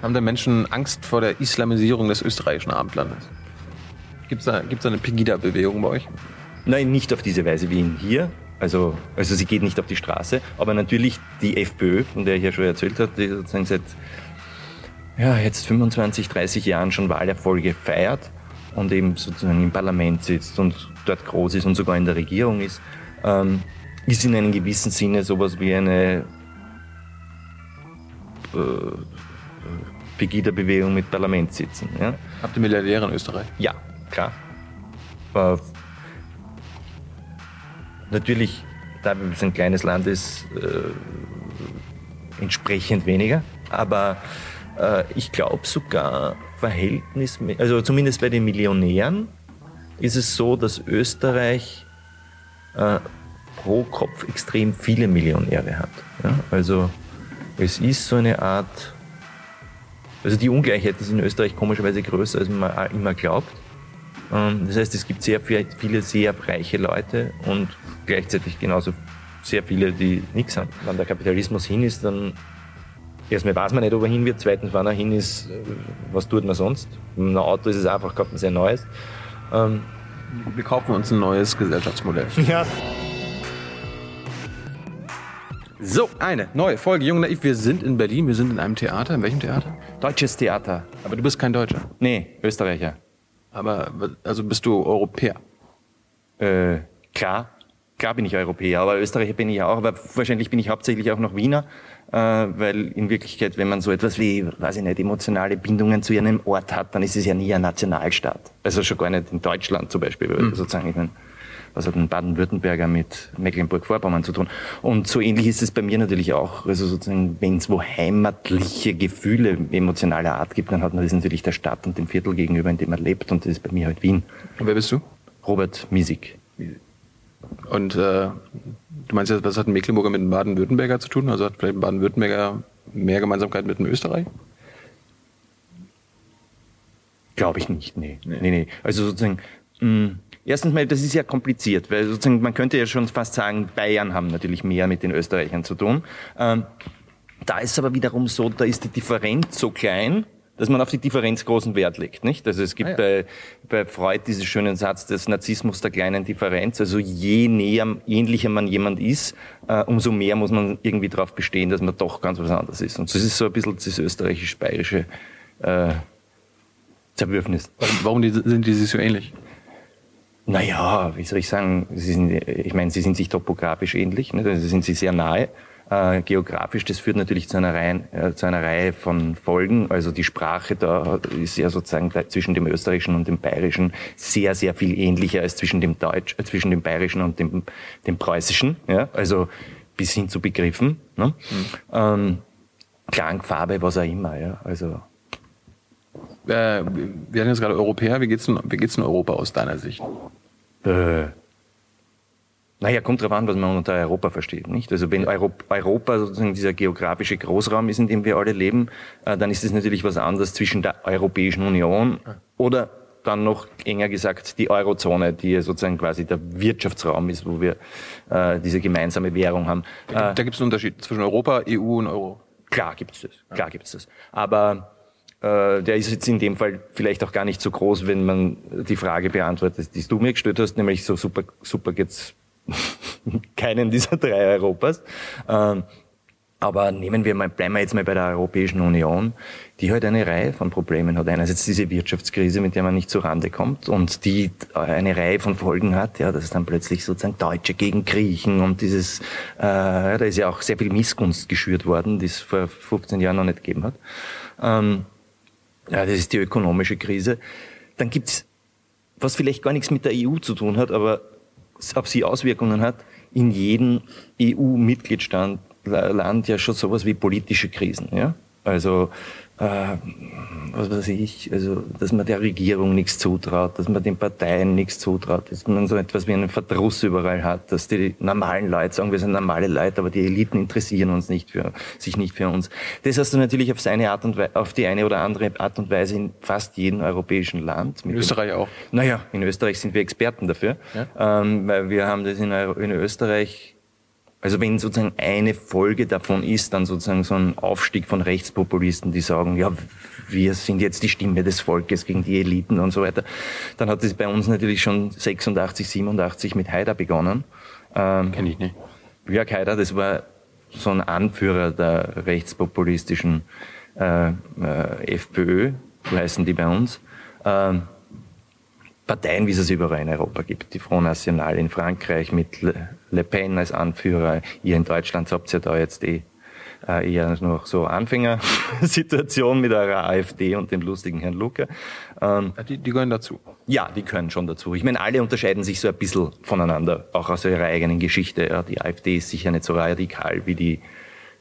Haben da Menschen Angst vor der Islamisierung des österreichischen Abendlandes? Gibt es da, gibt's da eine Pegida-Bewegung bei euch? Nein, nicht auf diese Weise wie in hier. Also, also sie geht nicht auf die Straße. Aber natürlich die FPÖ, von der ich ja schon erzählt habe, die sozusagen seit ja, jetzt 25, 30 Jahren schon Wahlerfolge feiert und eben sozusagen im Parlament sitzt und dort groß ist und sogar in der Regierung ist, ähm, ist in einem gewissen Sinne sowas wie eine äh, Pegida-Bewegung mit Parlamentssitzen. Ja? Habt ihr Milliardäre in Österreich? Ja, klar. Äh, natürlich, da es ein kleines Land ist, äh, entsprechend weniger. Aber äh, ich glaube sogar verhältnismäßig, also zumindest bei den Millionären ist es so, dass Österreich äh, pro Kopf extrem viele Millionäre hat. Ja? Also es ist so eine Art, also die Ungleichheit ist in Österreich komischerweise größer, als man immer glaubt. Ähm, das heißt, es gibt sehr viele sehr reiche Leute und gleichzeitig genauso sehr viele, die nichts haben. Wenn der Kapitalismus hin ist, dann erstmal weiß man nicht, ob er hin wird. Zweitens, wenn er hin ist, was tut man sonst? Mit einem Auto ist es einfach, kauft man sehr neues. Ähm, wir kaufen uns ein neues Gesellschaftsmodell. Ja. So, eine neue Folge Jung Naiv. Wir sind in Berlin, wir sind in einem Theater. In welchem Theater? Deutsches Theater. Aber du bist kein Deutscher. Nee, Österreicher. Aber, also bist du Europäer? Äh, klar. Klar bin ich Europäer, aber Österreicher bin ich auch. Aber wahrscheinlich bin ich hauptsächlich auch noch Wiener, weil in Wirklichkeit, wenn man so etwas wie, weiß ich nicht, emotionale Bindungen zu einem Ort hat, dann ist es ja nie ein Nationalstaat. Also schon gar nicht in Deutschland zum Beispiel, mhm. sozusagen. Ich meine, was hat ein Baden-Württemberger mit Mecklenburg-Vorpommern zu tun? Und so ähnlich ist es bei mir natürlich auch. Also sozusagen, wenn es wo heimatliche Gefühle emotionaler Art gibt, dann hat man das natürlich der Stadt und dem Viertel gegenüber, in dem man lebt. Und das ist bei mir halt Wien. Und wer bist du? Robert Miesig. Und äh, du meinst jetzt, was hat ein Mecklenburger mit einem Baden-Württemberger zu tun? Also hat vielleicht ein Baden-Württemberger mehr Gemeinsamkeit mit einem Österreich? Glaube ich nicht, nee. nee. Nee, nee. Also sozusagen, mh, Erstens mal, das ist ja kompliziert, weil sozusagen man könnte ja schon fast sagen, Bayern haben natürlich mehr mit den Österreichern zu tun. Ähm, da ist aber wiederum so, da ist die Differenz so klein, dass man auf die Differenz großen Wert legt, nicht? Also es gibt ah, ja. bei, bei Freud diesen schönen Satz des Narzissmus der kleinen Differenz. Also je näher, ähnlicher man jemand ist, äh, umso mehr muss man irgendwie darauf bestehen, dass man doch ganz was anderes ist. Und das ist so ein bisschen das österreichisch-bayerische äh, Zerwürfnis. Warum, die, sind die sich so ähnlich? Naja, wie soll ich sagen, sie sind, ich meine, sie sind sich topografisch ähnlich, ne? also sind sie sehr nahe. Äh, geografisch, das führt natürlich zu einer, Reihe, äh, zu einer Reihe von Folgen. Also die Sprache da ist ja sozusagen zwischen dem Österreichischen und dem Bayerischen sehr, sehr viel ähnlicher als zwischen dem Deutsch, äh, zwischen dem Bayerischen und dem, dem Preußischen. Ja? Also bis hin zu Begriffen. Ne? Mhm. Ähm, Klangfarbe, was auch immer. Ja? Also äh, wir hatten jetzt gerade Europäer. Wie geht's in, wie geht's in Europa aus deiner Sicht? Äh, naja, kommt drauf an, was man unter Europa versteht, nicht? Also wenn Europa sozusagen dieser geografische Großraum ist, in dem wir alle leben, äh, dann ist es natürlich was anderes zwischen der Europäischen Union oder dann noch enger gesagt die Eurozone, die sozusagen quasi der Wirtschaftsraum ist, wo wir äh, diese gemeinsame Währung haben. Da, da gibt es einen Unterschied zwischen Europa, EU und Euro. Klar gibt es das, klar gibt es das. Aber äh, der ist jetzt in dem Fall vielleicht auch gar nicht so groß, wenn man die Frage beantwortet, die du mir gestellt hast, nämlich so super, super geht's keinen dieser drei Europas. Ähm, aber nehmen wir mal, bleiben wir jetzt mal bei der Europäischen Union, die halt eine Reihe von Problemen hat. Einerseits diese Wirtschaftskrise, mit der man nicht zurande kommt und die eine Reihe von Folgen hat, ja, dass dann plötzlich sozusagen Deutsche gegen Griechen und dieses, äh, da ist ja auch sehr viel Missgunst geschürt worden, die es vor 15 Jahren noch nicht gegeben hat. Ähm, ja, das ist die ökonomische Krise. Dann gibt's, was vielleicht gar nichts mit der EU zu tun hat, aber auf sie Auswirkungen hat, in jedem EU-Mitgliedsland ja schon sowas wie politische Krisen. Ja? Also äh, was weiß ich, also dass man der Regierung nichts zutraut, dass man den Parteien nichts zutraut, dass man so etwas wie einen Verdruss überall hat, dass die normalen Leute sagen, wir sind normale Leute, aber die Eliten interessieren uns nicht für, sich nicht für uns. Das hast du natürlich auf seine Art und Weise, auf die eine oder andere Art und Weise in fast jedem europäischen Land. In Österreich auch? Naja, in Österreich sind wir Experten dafür, ja? ähm, weil wir haben das in, in Österreich Also wenn sozusagen eine Folge davon ist, dann sozusagen so ein Aufstieg von Rechtspopulisten, die sagen, ja, wir sind jetzt die Stimme des Volkes gegen die Eliten und so weiter, dann hat es bei uns natürlich schon 86, 87 mit Haider begonnen. Ähm, Kenn ich nicht. Jörg Haider, das war so ein Anführer der rechtspopulistischen äh, äh, FPÖ, so heißen die bei uns. Ähm, Parteien, wie es es überall in Europa gibt. Die Front National in Frankreich mit Le, Pen als Anführer. Ihr in Deutschland habt ja da jetzt die äh, eher noch so Anfängersituation mit eurer AfD und dem lustigen Herrn Lucke. Ähm, die, die gehören dazu. Ja, die gehören schon dazu. Ich meine, alle unterscheiden sich so ein bisschen voneinander, auch aus ihrer eigenen Geschichte. Ja, die AfD ist sicher nicht so radikal, wie die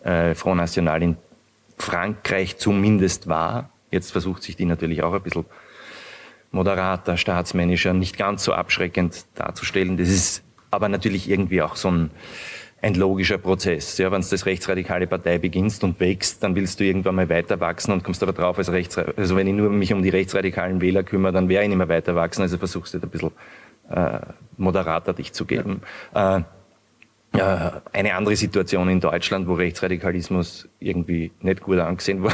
äh, Front National in Frankreich zumindest war. Jetzt versucht sich die natürlich auch ein bisschen moderater, staatsmännischer, nicht ganz so abschreckend darzustellen. Das ist aber natürlich irgendwie auch so ein, ein logischer Prozess. Ja, wenn du das rechtsradikale Partei beginnst und wächst, dann willst du irgendwann mal weiter wachsen und kommst aber drauf als rechts, also wenn ich nur mich um die rechtsradikalen Wähler kümmere, dann wäre ich nicht mehr weiter wachsen, also versuchst du ein bisschen äh, moderater dich zu geben. Ja. Äh, eine andere Situation in Deutschland, wo Rechtsradikalismus irgendwie nicht gut angesehen war,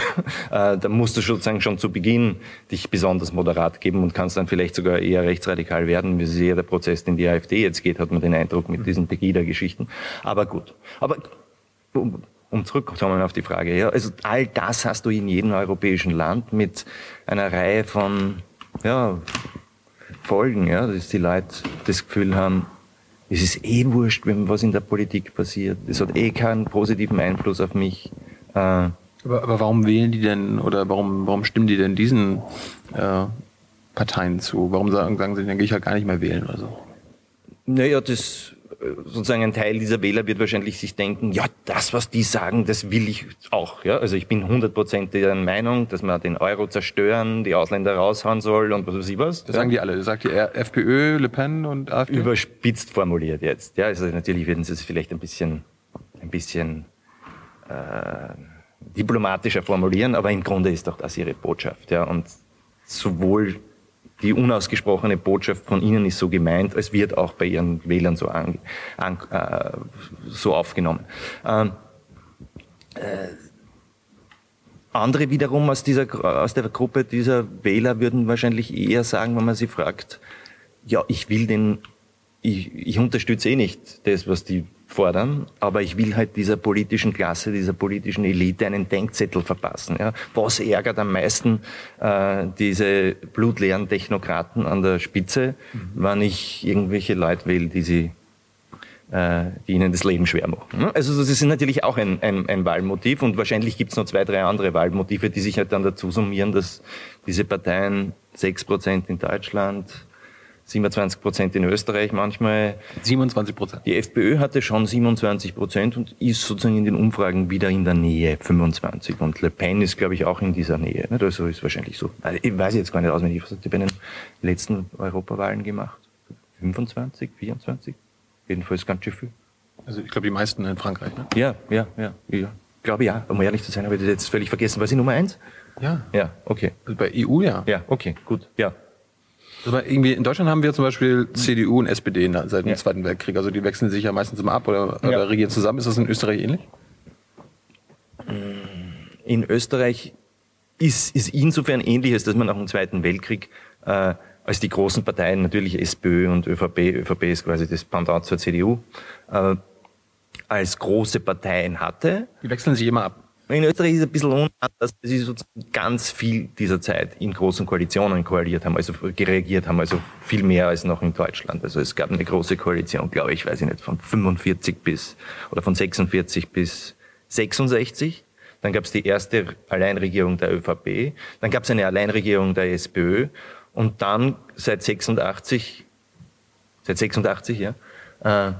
äh, da musst du sozusagen schon zu Beginn dich besonders moderat geben und kannst dann vielleicht sogar eher rechtsradikal werden, wie es eher der Prozess, den die AfD jetzt geht, hat man den Eindruck mit diesen Pegida-Geschichten. Aber gut. Aber um, um zurückzukommen auf die Frage, ja, also all das hast du in jedem europäischen Land mit einer Reihe von ja, Folgen, ja, dass die Leute das Gefühl haben, es ist eh wurscht, was in der Politik passiert. Es hat eh keinen positiven Einfluss auf mich. Äh, aber, aber warum wählen die denn oder warum, warum stimmen die denn diesen äh, Parteien zu? Warum sagen, sagen sie, dann gehe ich halt gar nicht mehr wählen oder so? Naja, das sozusagen ein Teil dieser Wähler wird wahrscheinlich sich denken, ja, das, was die sagen, das will ich auch. Ja? Also ich bin 100% der Meinung, dass man den Euro zerstören, die Ausländer raushauen soll und was weiß ich was. Das ja? sagen die alle. Das sagt die FPÖ, Le Pen und AfD? Überspitzt formuliert jetzt. Ja, also natürlich werden sie es vielleicht ein bisschen, ein bisschen äh, diplomatischer formulieren, aber im Grunde ist doch das ihre Botschaft. Ja? Und sowohl die unausgesprochene Botschaft von Ihnen ist so gemeint, es wird auch bei Ihren Wählern so, an, an, äh, so aufgenommen. Ähm, äh, andere wiederum aus, dieser, aus der Gruppe dieser Wähler würden wahrscheinlich eher sagen, wenn man sie fragt, ja, ich will den, ich, ich unterstütze eh nicht das, was die fordern, aber ich will halt dieser politischen Klasse, dieser politischen Elite einen Denkzettel verpassen. Ja. Was ärgert am meisten äh, diese blutleeren Technokraten an der Spitze, mhm. wenn ich irgendwelche Leute will, die sie äh, die ihnen das Leben schwer machen. Ne? Also das ist natürlich auch ein, ein, ein Wahlmotiv und wahrscheinlich gibt es noch zwei, drei andere Wahlmotive, die sich halt dann dazu summieren, dass diese Parteien sechs Prozent in Deutschland, 27 Prozent in Österreich manchmal. 27 Prozent. Die FPÖ hatte schon 27 Prozent und ist sozusagen in den Umfragen wieder in der Nähe, 25. Und Le Pen ist, glaube ich, auch in dieser Nähe. Also ist wahrscheinlich so. Ich weiß jetzt gar nicht auswendig, was hat die bei den letzten Europawahlen gemacht? 25, 24? Jedenfalls ganz schön viel. Also ich glaube, die meisten in Frankreich, ne? Ja, ja, ja. ja. Glaube ja. Um ehrlich zu sein, habe ich das jetzt völlig vergessen. War sie Nummer eins? Ja. Ja, okay. Also bei EU ja. Ja, okay, gut. Ja. Aber irgendwie in Deutschland haben wir zum Beispiel CDU und SPD seit dem ja. Zweiten Weltkrieg. Also die wechseln sich ja meistens immer ab oder, oder ja. regieren zusammen. Ist das in Österreich ähnlich? In Österreich ist, ist insofern ähnlich, als dass man nach dem Zweiten Weltkrieg äh, als die großen Parteien, natürlich SPÖ und ÖVP, ÖVP ist quasi das Pendant zur CDU, äh, als große Parteien hatte. Die wechseln sich immer ab. In Österreich ist es ein bisschen anders, dass sie sozusagen ganz viel dieser Zeit in großen Koalitionen koaliert haben, also gereagiert haben, also viel mehr als noch in Deutschland. Also es gab eine große Koalition, glaube ich, weiß ich nicht, von 45 bis, oder von 46 bis 66. Dann gab es die erste Alleinregierung der ÖVP. Dann gab es eine Alleinregierung der SPÖ. Und dann seit 86, seit 86, ja, äh,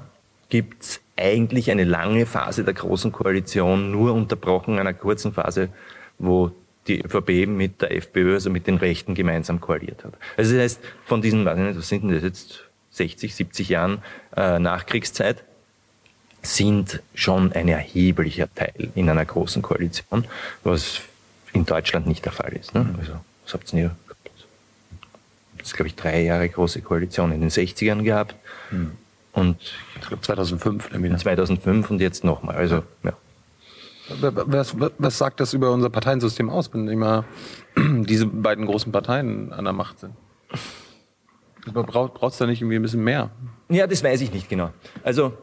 gibt's eigentlich eine lange Phase der Großen Koalition, nur unterbrochen einer kurzen Phase, wo die ÖVP mit der FPÖ, also mit den Rechten gemeinsam koaliert hat. Also das heißt, von diesen, was sind denn das jetzt, 60, 70 Jahren äh, Nachkriegszeit, sind schon ein erheblicher Teil in einer großen Koalition, was in Deutschland nicht der Fall ist. Ne? Also, was habt ihr das ist, glaube ich, drei Jahre große Koalition in den 60ern gehabt. Hm Und ich glaube 2005 dann 2005 und jetzt nochmal. Also, ja. Was, was sagt das über unser Parteiensystem aus, wenn immer diese beiden großen Parteien an der Macht sind? Braucht es da nicht irgendwie ein bisschen mehr? Ja, das weiß ich nicht genau. Also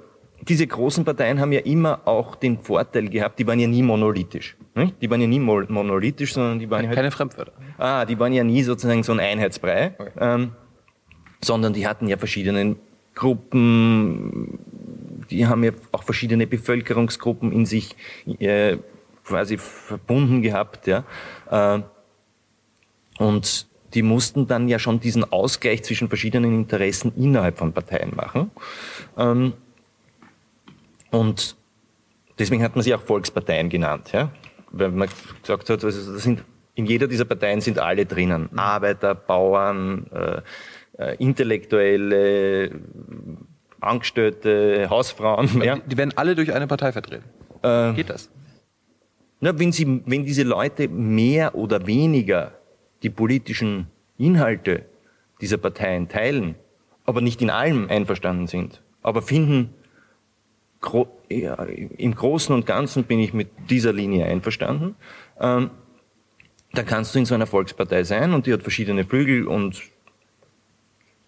diese großen Parteien haben ja immer auch den Vorteil gehabt, die waren ja nie monolithisch. Nicht? Die waren ja nie monolithisch, sondern die waren ja halt, Keine Fremdwörter. Ah, die waren ja nie sozusagen so ein Einheitsbrei, okay. ähm, sondern die hatten ja verschiedene Gruppen, die haben ja auch verschiedene Bevölkerungsgruppen in sich äh, quasi verbunden gehabt, ja. Äh, und die mussten dann ja schon diesen Ausgleich zwischen verschiedenen Interessen innerhalb von Parteien machen. Ähm, und deswegen hat man sie auch Volksparteien genannt, ja? weil man gesagt hat, also das sind, in jeder dieser Parteien sind alle drinnen. Mhm. Arbeiter, Bauern, äh, äh, Intellektuelle, Angestellte, Hausfrauen. Ja. Die, die, werden alle durch eine Partei vertreten. Äh, Geht das? Na, wenn, sie, wenn diese Leute mehr oder weniger die politischen Inhalte dieser Parteien teilen, aber nicht in allem einverstanden sind, aber finden, ja, im Großen und Ganzen bin ich mit dieser Linie einverstanden, ähm, dann kannst du in so einer Volkspartei sein und die hat verschiedene Flügel und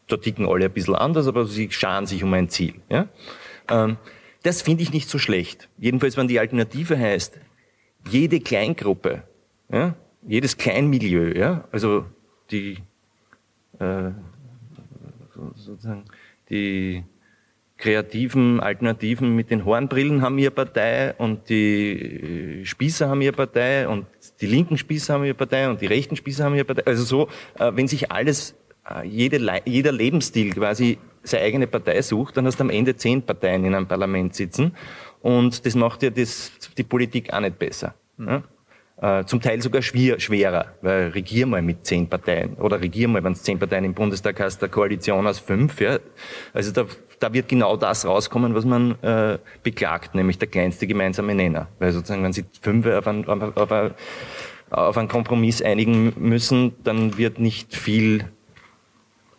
da ticken alle ein bisschen anders, aber sie scharen sich um ein Ziel. Ja? Ähm, das finde ich nicht so schlecht. Jedenfalls, wenn die Alternative heißt, jede Kleingruppe, ja, jedes Kleinmilieu, ja, also die äh, sozusagen die kreativen Alternativen mit den Hornbrillen haben ihre Partei und die äh, Spießer haben ihre Partei und die linken Spießer haben ihre Partei und die rechten Spießer haben ihre Partei. Also so, äh, wenn sich alles, äh, jede, jeder Lebensstil quasi seine eigene Partei sucht, dann hast du am Ende zehn Parteien in einem Parlament sitzen und das macht ja das, die Politik auch nicht besser. Ja? äh, zum Teil sogar schwer, schwerer, weil regier mal mit zehn Parteien oder regier mal, wenn es zehn Parteien im Bundestag hast, der Koalition aus fünf. Ja. Also da, da wird genau das rauskommen, was man äh, beklagt, nämlich der kleinste gemeinsame Nenner. Weil sozusagen, wenn sie fünf auf einen, auf, auf, auf einen Kompromiss einigen müssen, dann wird nicht viel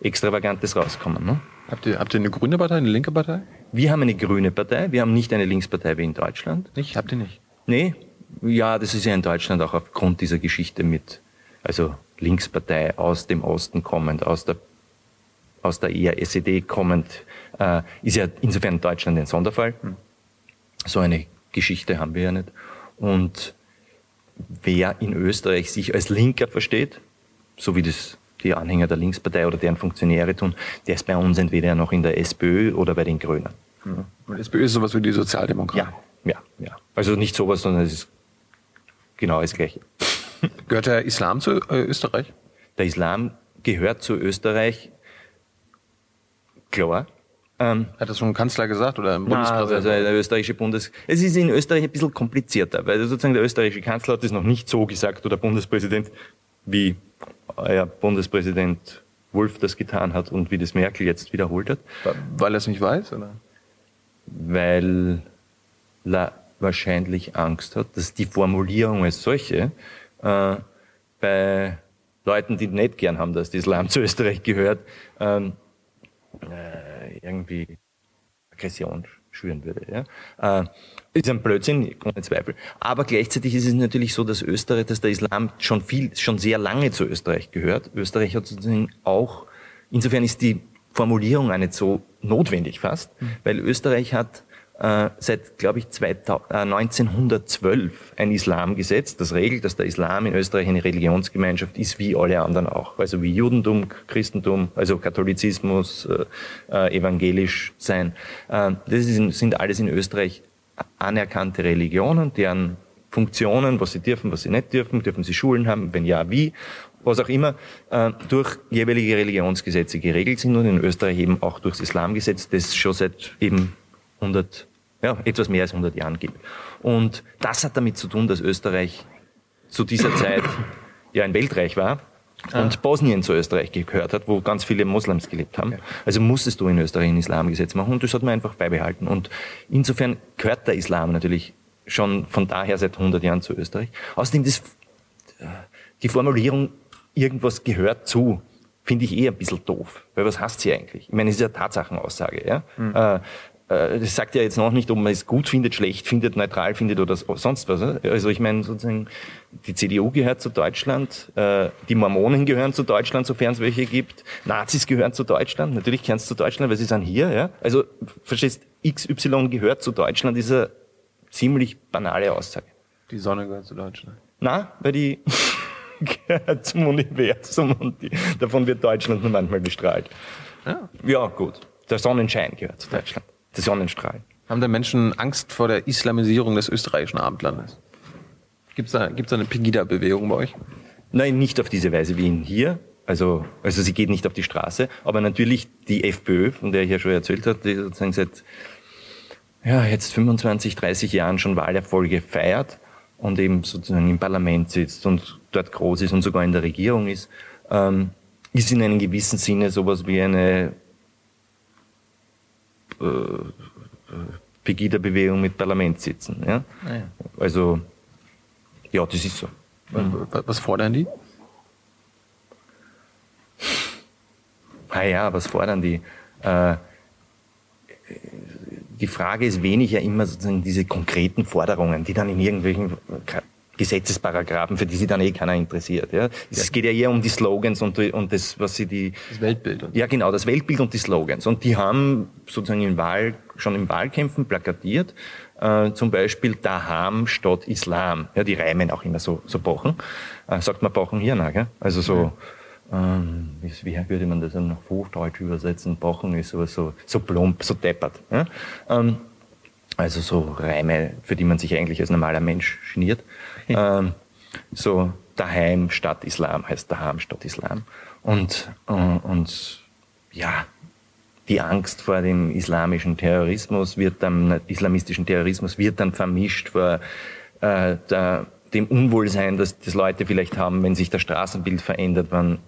Extravagantes rauskommen. Ne? Habt ihr, habt ihr eine grüne Partei, eine linke Partei? Wir haben eine grüne Partei, wir haben nicht eine Linkspartei wie in Deutschland. Nicht? Habt ihr nicht? Nee, ja, das ist ja in Deutschland auch aufgrund dieser Geschichte mit, also Linkspartei aus dem Osten kommend, aus der, aus der eher SED kommend, äh, ist ja insofern in Deutschland ein Sonderfall. Hm. So eine Geschichte haben wir ja nicht. Und wer in Österreich sich als Linker versteht, so wie das die Anhänger der Linkspartei oder deren Funktionäre tun, der ist bei uns entweder noch in der SPÖ oder bei den Grünen. Ja. Und SPÖ ist sowas wie die Sozialdemokraten. Ja, ja, ja. Also nicht sowas, sondern es ist genau das Gleiche. Gehört der Islam zu äh, Österreich? Der Islam gehört zu Österreich, klar. Ähm, Hat das schon ein Kanzler gesagt oder ein Bundespräsident? Also der österreichische Bundes... Es ist in Österreich ein bisschen komplizierter, weil sozusagen der österreichische Kanzler hat das noch nicht so gesagt oder Bundespräsident, wie euer Bundespräsident Wolf das getan hat und wie das Merkel jetzt wiederholt hat. Weil er es nicht weiß, oder? Weil La wahrscheinlich Angst hat, dass die Formulierung als solche äh, bei Leuten, die nicht gern haben, dass der Islam zu Österreich gehört, ähm, äh, irgendwie Aggression schüren würde. Ja? Äh, ist ein Blödsinn, ohne Zweifel. Aber gleichzeitig ist es natürlich so, dass Österreich, dass der Islam schon viel, schon sehr lange zu Österreich gehört. Österreich hat sozusagen auch, insofern ist die Formulierung auch nicht so notwendig fast, mhm. weil Österreich hat äh, seit, glaube ich, 2000, äh, 1912 ein Islamgesetz, das regelt, dass der Islam in Österreich eine Religionsgemeinschaft ist, wie alle anderen auch. Also wie Judentum, Christentum, also Katholizismus, äh, äh evangelisch sein. Äh, das ist, sind alles in Österreich anerkannte Religionen, deren Funktionen, was sie dürfen, was sie nicht dürfen, dürfen sie Schulen haben, wenn ja, wie, was auch immer, äh, durch jeweilige Religionsgesetze geregelt sind und in Österreich eben auch durchs Islamgesetz, das schon seit eben 100, ja, etwas mehr als 100 Jahren gibt. Und das hat damit zu tun, dass Österreich zu dieser Zeit ja ein Weltreich war und ah. Bosnien zu Österreich gehört hat, wo ganz viele Moslems gelebt haben. Also musstest du in Österreich ein Islamgesetz machen und das hat man einfach beibehalten. Und insofern gehört der Islam natürlich schon von daher seit 100 Jahren zu Österreich. Außerdem das, die Formulierung, irgendwas gehört zu, finde ich eh ein bisschen doof. Weil was heißt sie eigentlich? Ich meine, es ist ja Tatsachenaussage. Ja? Mhm. Äh, das sagt ja jetzt noch nicht, ob man es gut findet, schlecht findet, neutral findet oder sonst was. Also ich meine sozusagen, die CDU gehört zu Deutschland, äh, die Mormonen gehören zu Deutschland, sofern es welche gibt, Nazis gehören zu Deutschland, natürlich gehören sie zu Deutschland, weil sie sind hier. Ja? Also verstehst, XY gehört zu Deutschland, ist eine ziemlich banale Aussage. Die Sonne gehört zu Deutschland. Na, weil die gehört zum Universum und die, davon wird Deutschland nur manchmal bestrahlt. Ja. ja, gut. Der Sonnenschein gehört zu Deutschland der Sonnenstrahl. Haben da Menschen Angst vor der Islamisierung des österreichischen Abendlandes? Gibt es da, gibt's da eine Pegida-Bewegung bei euch? Nein, nicht auf diese Weise wie in hier. Also, also sie geht nicht auf die Straße. Aber natürlich die FPÖ, von der ich ja schon erzählt habe, die sozusagen seit ja, jetzt 25, 30 Jahren schon Wahlerfolge feiert und eben sozusagen im Parlament sitzt und dort groß ist und sogar in der Regierung ist, ähm, ist in einem gewissen Sinne sowas wie eine Pegida-Bewegung mit Parlament sitzen. Ja? Ah, ja. Also, ja, das ist so. Was fordern die? Ah ja, was fordern die? Äh, die Frage ist wenig ja immer sozusagen diese konkreten Forderungen, die dann in irgendwelchen Gesetzesparagraphen, für die sich dann eh keiner interessiert. Ja. Es geht ja eher um die Slogans und, und das, was sie die... Das Weltbild. Ja, genau, das Weltbild und die Slogans. Und die haben sozusagen in Wahl, schon in Wahlkämpfen plakatiert, äh, zum Beispiel Daham statt Islam. Ja, die reimen auch immer so, so Bochen. Äh, sagt man Bochen hier, na, gell? Also so... Ähm, wie, würde man das dann auf Hochdeutsch übersetzen? Bochen ist sowas so, so plump, so deppert. Ja? Ähm, also so Reime, für die man sich eigentlich als normaler Mensch geniert. ähm, so daheim statt Islam heißt daheim statt Islam. Und, äh, und ja, die Angst vor dem islamischen Terrorismus wird dann, islamistischen Terrorismus wird dann vermischt vor äh, der, dem Unwohlsein, das, das Leute vielleicht haben, wenn sich das Straßenbild verändert, wenn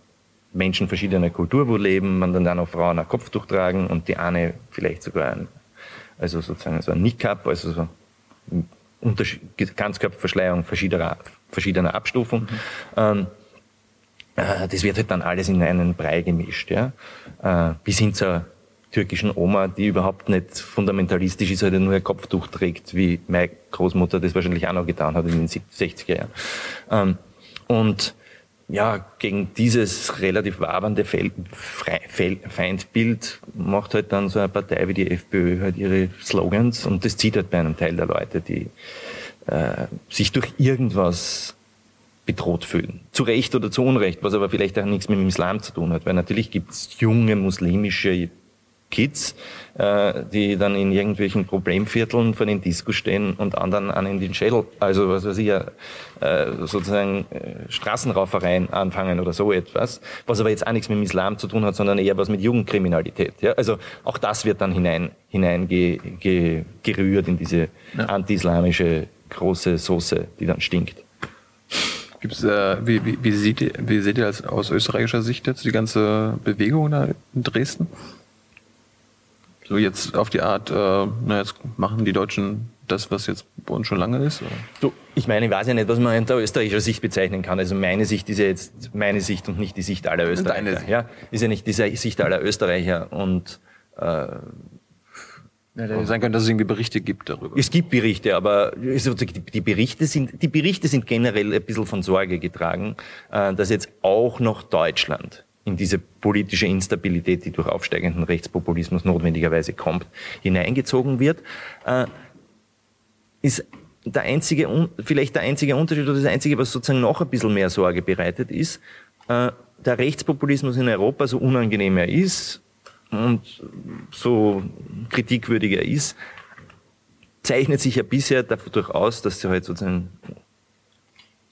Menschen verschiedener Kultur wo leben, man dann auch noch Frauen ein Kopftuch tragen und die eine vielleicht sogar ein also sozusagen so ein Niqab, also so Ganzkörperverschleierung verschiedener, verschiedener Abstufung. Mhm. Ähm, äh, das wird halt dann alles in einen Brei gemischt, ja. Äh, bis hin zur türkischen Oma, die überhaupt nicht fundamentalistisch ist, halt nur ein Kopftuch trägt, wie meine Großmutter das wahrscheinlich auch noch getan hat in den 60er Jahren. Ähm, und ja, gegen dieses relativ wabernde Feindbild macht halt dann so eine Partei wie die FPÖ halt ihre Slogans und das zieht halt bei einem Teil der Leute, die äh, sich durch irgendwas bedroht fühlen. Zu Recht oder zu Unrecht, was aber vielleicht auch nichts mit dem Islam zu tun hat, weil natürlich gibt es junge muslimische Kids, äh, die dann in irgendwelchen Problemvierteln vor den Disco stehen und anderen an in den Schädel, also was weiß ich, äh, sozusagen äh, Straßenraufereien anfangen oder so etwas, was aber jetzt auch nichts mit dem Islam zu tun hat, sondern eher was mit Jugendkriminalität. Ja? Also auch das wird dann hinein, hinein ge, ge, gerührt in diese ja. anti-islamische große Soße, die dann stinkt. Gibt's, äh, wie, wie, wie, seht ihr, wie seht ihr als, aus österreichischer Sicht jetzt die ganze Bewegung da in Dresden? So jetzt auf die Art, äh, na jetzt machen die Deutschen das, was jetzt bei uns schon lange ist? Oder? Du, ich meine, ich weiß ja nicht, was man unter österreichischer Sicht bezeichnen kann. Also meine Sicht ist ja jetzt meine Sicht und nicht die Sicht aller Österreicher. Sicht. Ja, ist ja nicht die Sicht aller Österreicher und äh, ja, sein könnte, dass es irgendwie Berichte gibt darüber. Es gibt Berichte, aber die Berichte sind, die Berichte sind generell ein bisschen von Sorge getragen, äh, dass jetzt auch noch Deutschland in diese politische Instabilität, die durch aufsteigenden Rechtspopulismus notwendigerweise kommt, hineingezogen wird, äh, ist der einzige, vielleicht der einzige Unterschied oder das einzige, was sozusagen noch ein bisschen mehr Sorge bereitet, ist, äh, der Rechtspopulismus in Europa, so unangenehm er ist und so kritikwürdig er ist, zeichnet sich ja bisher dadurch aus, dass sie halt sozusagen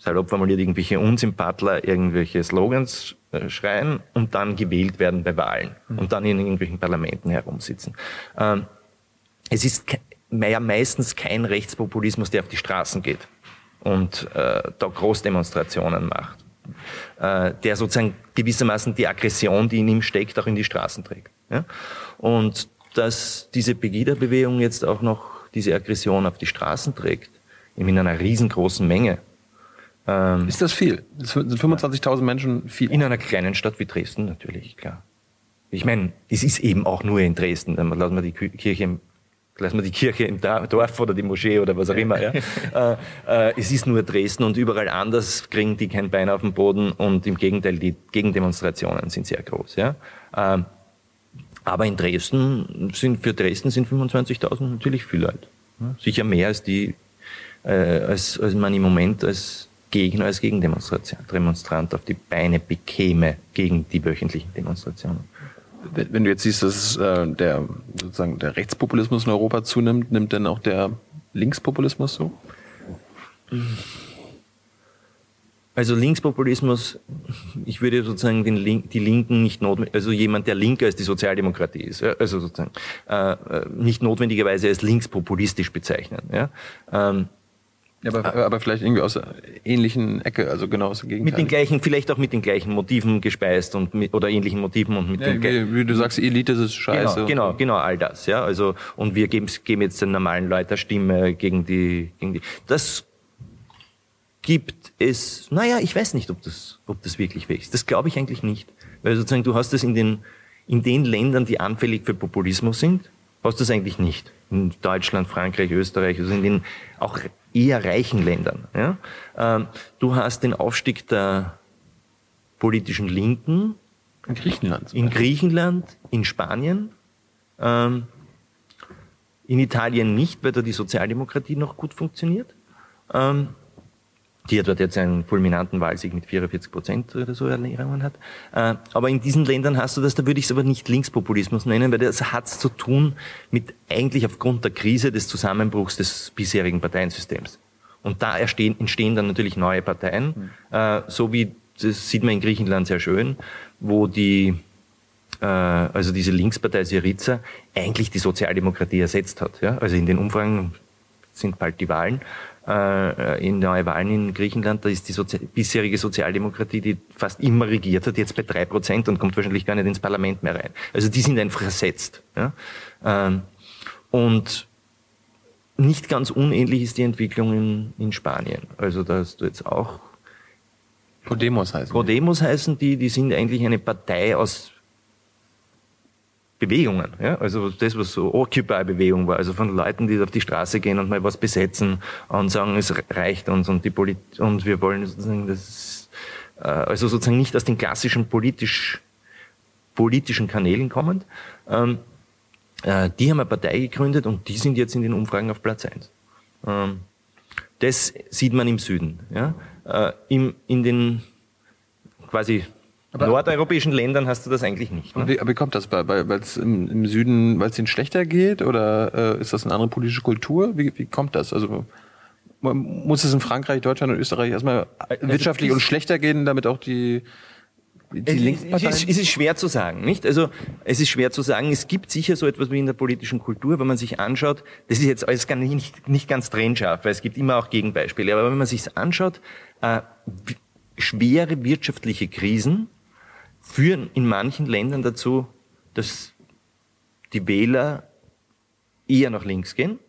salopp formuliert irgendwelche Unsympathler irgendwelche Slogans äh, schreien und dann gewählt werden bei Wahlen mhm. und dann in irgendwelchen Parlamenten herumsitzen. Ähm, es ist ja meistens kein Rechtspopulismus, der auf die Straßen geht und äh, da Großdemonstrationen macht, äh, der sozusagen gewissermaßen die Aggression, die in ihm steckt, auch in die Straßen trägt. Ja? Und dass diese Pegida-Bewegung jetzt auch noch diese Aggression auf die Straßen trägt, in einer riesengroßen Menge, Ähm, ist das viel? Sind 25.000 Menschen viel? In einer kleinen Stadt wie Dresden natürlich, klar. Ich meine, es ist eben auch nur in Dresden. Dann lassen wir die Kirche im lassen wir die Kirche im Dorf oder die Moschee oder was auch immer. Ja. äh, äh, es ist nur Dresden und überall anders kriegen die kein Bein auf den Boden und im Gegenteil, die Gegendemonstrationen sind sehr groß. Ja. Ähm, aber in Dresden sind, für Dresden sind 25.000 natürlich viel Leute. Sicher mehr als die, äh, als, als man im Moment als Gegner, als Gegendemonstrant auf die Beine bekäme gegen die wöchentlichen Demonstrationen. Wenn du jetzt siehst, dass äh, der sozusagen der Rechtspopulismus in Europa zunimmt, nimmt denn auch der Linkspopulismus so? Also Linkspopulismus, ich würde sozusagen Link, die Linken nicht notwendig, also jemand, der linker als die Sozialdemokratie ist, ja, also sozusagen äh, äh nicht notwendigerweise als linkspopulistisch bezeichnen. Ja. Ähm, ja, aber, aber vielleicht irgendwie aus der ähnlichen Ecke, also genau aus dem Gegenteil. Mit den gleichen, vielleicht auch mit den gleichen Motiven gespeist und mit, oder ähnlichen Motiven und mit ja, den wie, wie du sagst, Elite ist scheiße. Genau, genau, genau, all das, ja. Also, und wir geben, geben jetzt den normalen Leuten Stimme gegen die, gegen die. Das gibt es, naja, ich weiß nicht, ob das, ob das wirklich wächst. Das glaube ich eigentlich nicht. Weil sozusagen du hast das in den, in den Ländern, die anfällig für Populismus sind, hast du das eigentlich nicht. In Deutschland, Frankreich, Österreich, also in den auch eher reichen Ländern. Ja? Ähm, du hast den Aufstieg der politischen Linken. In Griechenland. In Griechenland, in Spanien. Ähm, in Italien nicht, weil da die Sozialdemokratie noch gut funktioniert. Ähm, die dort jetzt einen fulminanten Wahlsieg mit 44 Prozent oder so erlangen hat. Äh, aber in diesen Ländern hast du das, da würde ich es aber nicht Linkspopulismus nennen, weil das hat zu tun mit eigentlich aufgrund der Krise des Zusammenbruchs des bisherigen Parteiensystems. Und da entstehen, entstehen dann natürlich neue Parteien, mhm. so wie, das sieht man in Griechenland sehr schön, wo die, äh, also diese Linkspartei Syriza eigentlich die Sozialdemokratie ersetzt hat. Ja? Also in den Umfragen sind bald die Wahlen äh, in neue Wahlen in Griechenland, da ist die Sozi bisherige Sozialdemokratie, die fast immer regiert hat, jetzt bei drei Prozent und kommt wahrscheinlich gar nicht ins Parlament mehr rein. Also die sind einfach ersetzt. Ja? Ähm, und nicht ganz unähnlich ist die Entwicklung in, in Spanien. Also da hast du jetzt auch Podemos heißen. Podemos heißen die, die sind eigentlich eine Partei aus Bewegungen. Ja? Also das, was so Occupy-Bewegung war, also von Leuten, die auf die Straße gehen und mal was besetzen und sagen, es reicht uns und die Polit und wir wollen sozusagen das, äh, also sozusagen nicht aus den klassischen politisch, politischen Kanälen kommend. Ähm, äh, die haben eine Partei gegründet und die sind jetzt in den Umfragen auf Platz eins. Ähm, das sieht man im Süden. Ja? Äh, im, in den quasi aber nordeuropäischen Ländern hast du das eigentlich nicht. Ne? Wie, aber wie kommt das? Weil es im, im Süden, weil es ihnen schlechter geht oder äh, ist das eine andere politische Kultur? Wie, wie kommt das? Also muss es in Frankreich, Deutschland und Österreich erstmal also wirtschaftlich und schlechter gehen, damit auch die die Linksparteien? Es ist, es ist schwer zu sagen, nicht? Also es ist schwer zu sagen. Es gibt sicher so etwas wie in der politischen Kultur, wenn man sich anschaut. Das ist jetzt alles gar nicht, nicht ganz trennscharf, weil es gibt immer auch Gegenbeispiele. Aber wenn man sich anschaut, äh, schwere wirtschaftliche Krisen führen in manchen Ländern dazu, dass die Wähler eher nach links gehen.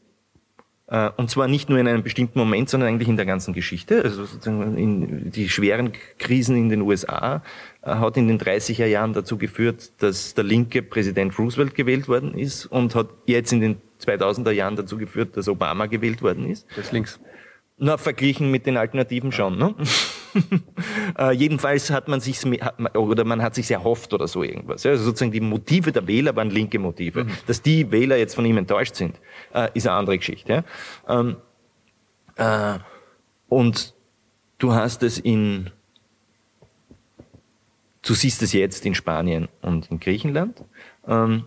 Äh, und zwar nicht nur in einem bestimmten Moment, sondern eigentlich in der ganzen Geschichte. Also sozusagen in die schweren Krisen in den USA äh, hat in den 30er Jahren dazu geführt, dass der linke Präsident Roosevelt gewählt worden ist und hat jetzt in den 2000er Jahren dazu geführt, dass Obama gewählt worden ist. Das links. Na, verglichen mit den Alternativen schon. Ne? äh, jedenfalls hat man sich oder man hat sich erhofft oder so irgendwas. Ja? Also sozusagen die Motive der Wähler waren linke Motive. Mhm. Dass die Wähler jetzt von ihm enttäuscht sind, äh, ist eine andere Geschichte. Ja? Ähm, äh, und du hast es in, du siehst es jetzt in Spanien und in Griechenland. Ähm,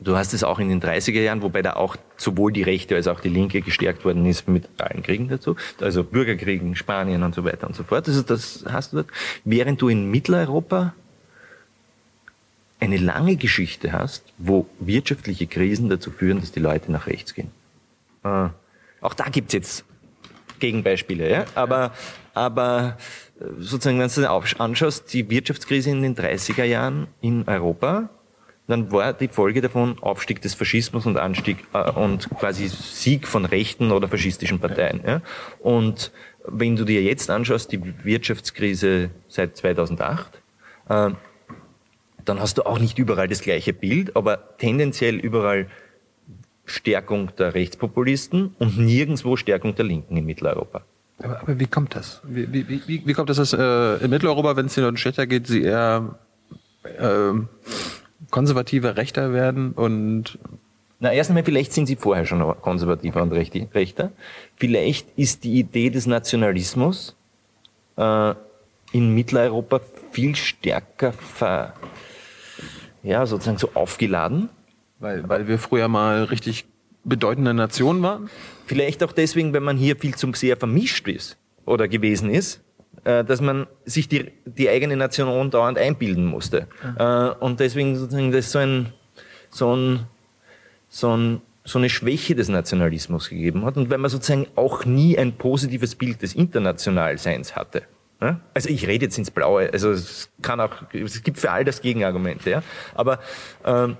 Du hast es auch in den 30er Jahren, wobei da auch sowohl die Rechte als auch die Linke gestärkt worden ist mit allen Kriegen dazu, also Bürgerkriegen, Spanien und so weiter und so fort. Also das hast du dort. Während du in Mitteleuropa eine lange Geschichte hast, wo wirtschaftliche Krisen dazu führen, dass die Leute nach rechts gehen. Äh, auch da gibt's jetzt Gegenbeispiele, ja? aber, aber äh, sozusagen, wenn du dir anschaust, die Wirtschaftskrise in den 30er Jahren in Europa, dann war die Folge davon Aufstieg des Faschismus und Anstieg äh, und quasi Sieg von rechten oder faschistischen Parteien. Ja? Und wenn du dir jetzt anschaust, die Wirtschaftskrise seit 2008, äh, dann hast du auch nicht überall das gleiche Bild, aber tendenziell überall Stärkung der Rechtspopulisten und nirgendwo Stärkung der Linken in Mitteleuropa. Aber, aber wie kommt das? Wie, wie, wie, wie kommt das, dass äh, in Mitteleuropa, wenn es den Leuten schlechter geht, sie eher äh, konservativer, rechter werden und na, erst einmal, vielleicht sind sie vorher schon konservativer und rechter. Vielleicht ist die Idee des Nationalismus äh, in Mitteleuropa viel stärker ver, ja, sozusagen so aufgeladen. Weil, weil wir früher mal richtig bedeutende Nation waren? Vielleicht auch deswegen, wenn man hier viel zu sehr vermischt ist oder gewesen ist, dass man sich die, die eigene Nation dauernd einbilden musste. Mhm. Und deswegen sozusagen das so ein, so ein so, ein, so eine Schwäche des Nationalismus gegeben hat und weil man sozusagen auch nie ein positives Bild des Internationalseins hatte. Also ich rede jetzt ins Blaue, also es kann auch, es gibt für all das Gegenargumente, ja. Aber ähm,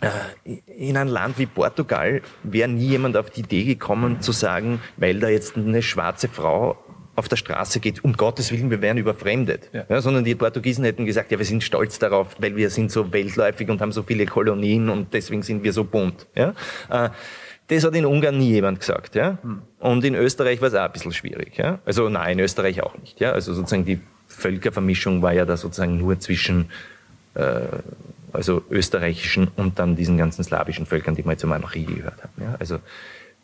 äh, in ein Land wie Portugal wäre nie jemand auf die Idee gekommen zu sagen, weil da jetzt eine schwarze Frau auf der Straße geht, um Gottes Willen, wir werden überfremdet. Ja. ja. sondern die Portugiesen hätten gesagt, ja, wir sind stolz darauf, weil wir sind so weltläufig und haben so viele Kolonien und deswegen sind wir so bunt. Ja. Äh, das hat in Ungarn nie jemand gesagt. Ja? Hm. Und in Österreich war es auch ein bisschen schwierig. Ja? Also nein, in Österreich auch nicht. Ja? Also sozusagen die Völkervermischung war ja da sozusagen nur zwischen äh, also österreichischen und dann diesen ganzen slawischen Völkern, die mal zur Monarchie gehört haben. Ja? Also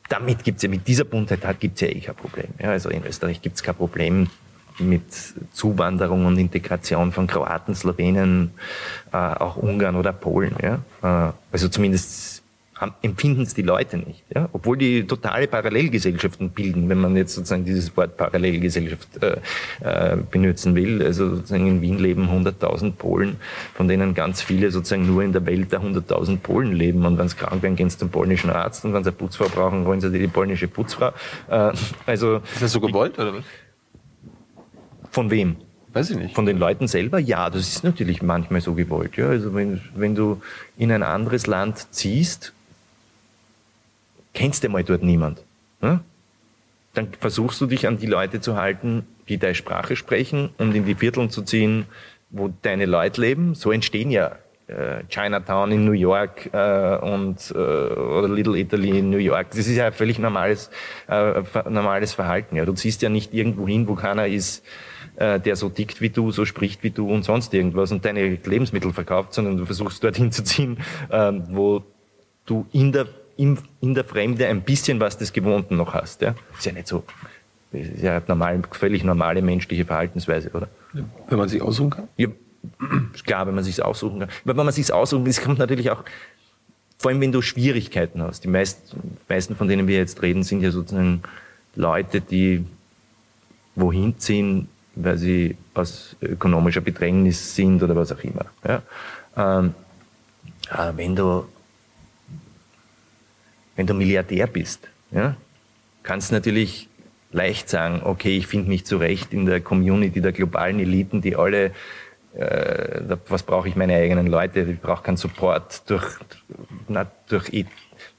damit gibt's ja, mit dieser Buntheit gibt's ja eh kein Problem. Ja, also in Österreich gibt's kein Problem mit Zuwanderung und Integration von Kroaten, Slowenen, äh, auch Ungarn oder Polen. Ja? Äh, also zumindest empfinden es die Leute nicht. Ja? Obwohl die totale Parallelgesellschaften bilden, wenn man jetzt sozusagen dieses Wort Parallelgesellschaft äh, äh, benutzen will. Also sozusagen in Wien leben 100.000 Polen, von denen ganz viele sozusagen nur in der Welt der 100.000 Polen leben. Und wenn sie krank werden, gehen sie zum polnischen Arzt und wenn sie eine Putzfrau brauchen, holen sie die polnische Putzfrau. Äh, also Ist das so gewollt, oder was? Von wem? Weiß ich nicht. Von den Leuten selber? Ja, das ist natürlich manchmal so gewollt. Ja, also wenn, wenn du in ein anderes Land ziehst, kennst du mal dort niemand. Ne? Dann versuchst du dich an die Leute zu halten, die deine Sprache sprechen und in die Vierteln zu ziehen, wo deine Leute leben. So entstehen ja äh, Chinatown in New York äh, und äh, oder Little Italy in New York. Das ist ja ein völlig normales äh, normales Verhalten. Ja, du ziehst ja nicht irgendwo hin, wo keiner ist, äh, der so tickt wie du, so spricht wie du und sonst irgendwas und deine Lebensmittel verkauft, sondern du versuchst dorthin zu ziehen, äh, wo du in der in, in der Fremde ein bisschen was des Gewohnten noch hast. Ja? Ist ja nicht so, ist ja normal, völlig normale menschliche Verhaltensweise, oder? Wenn man sich aussuchen kann? Ja, klar, wenn man sich aussuchen kann. Wenn man sich aussuchen kann, es kommt natürlich auch, vor allem wenn du Schwierigkeiten hast. Die meisten, meisten, von denen wir jetzt reden, sind ja sozusagen Leute, die wohin ziehen, weil sie aus ökonomischer Bedrängnis sind oder was auch immer. Ja? Ähm, wenn du wenn du Milliardär bist, ja, kannst natürlich leicht sagen, okay, ich finde mich zurecht in der Community der globalen Eliten, die alle, äh, was brauche ich meine eigenen Leute, ich brauche keinen Support durch, na, durch,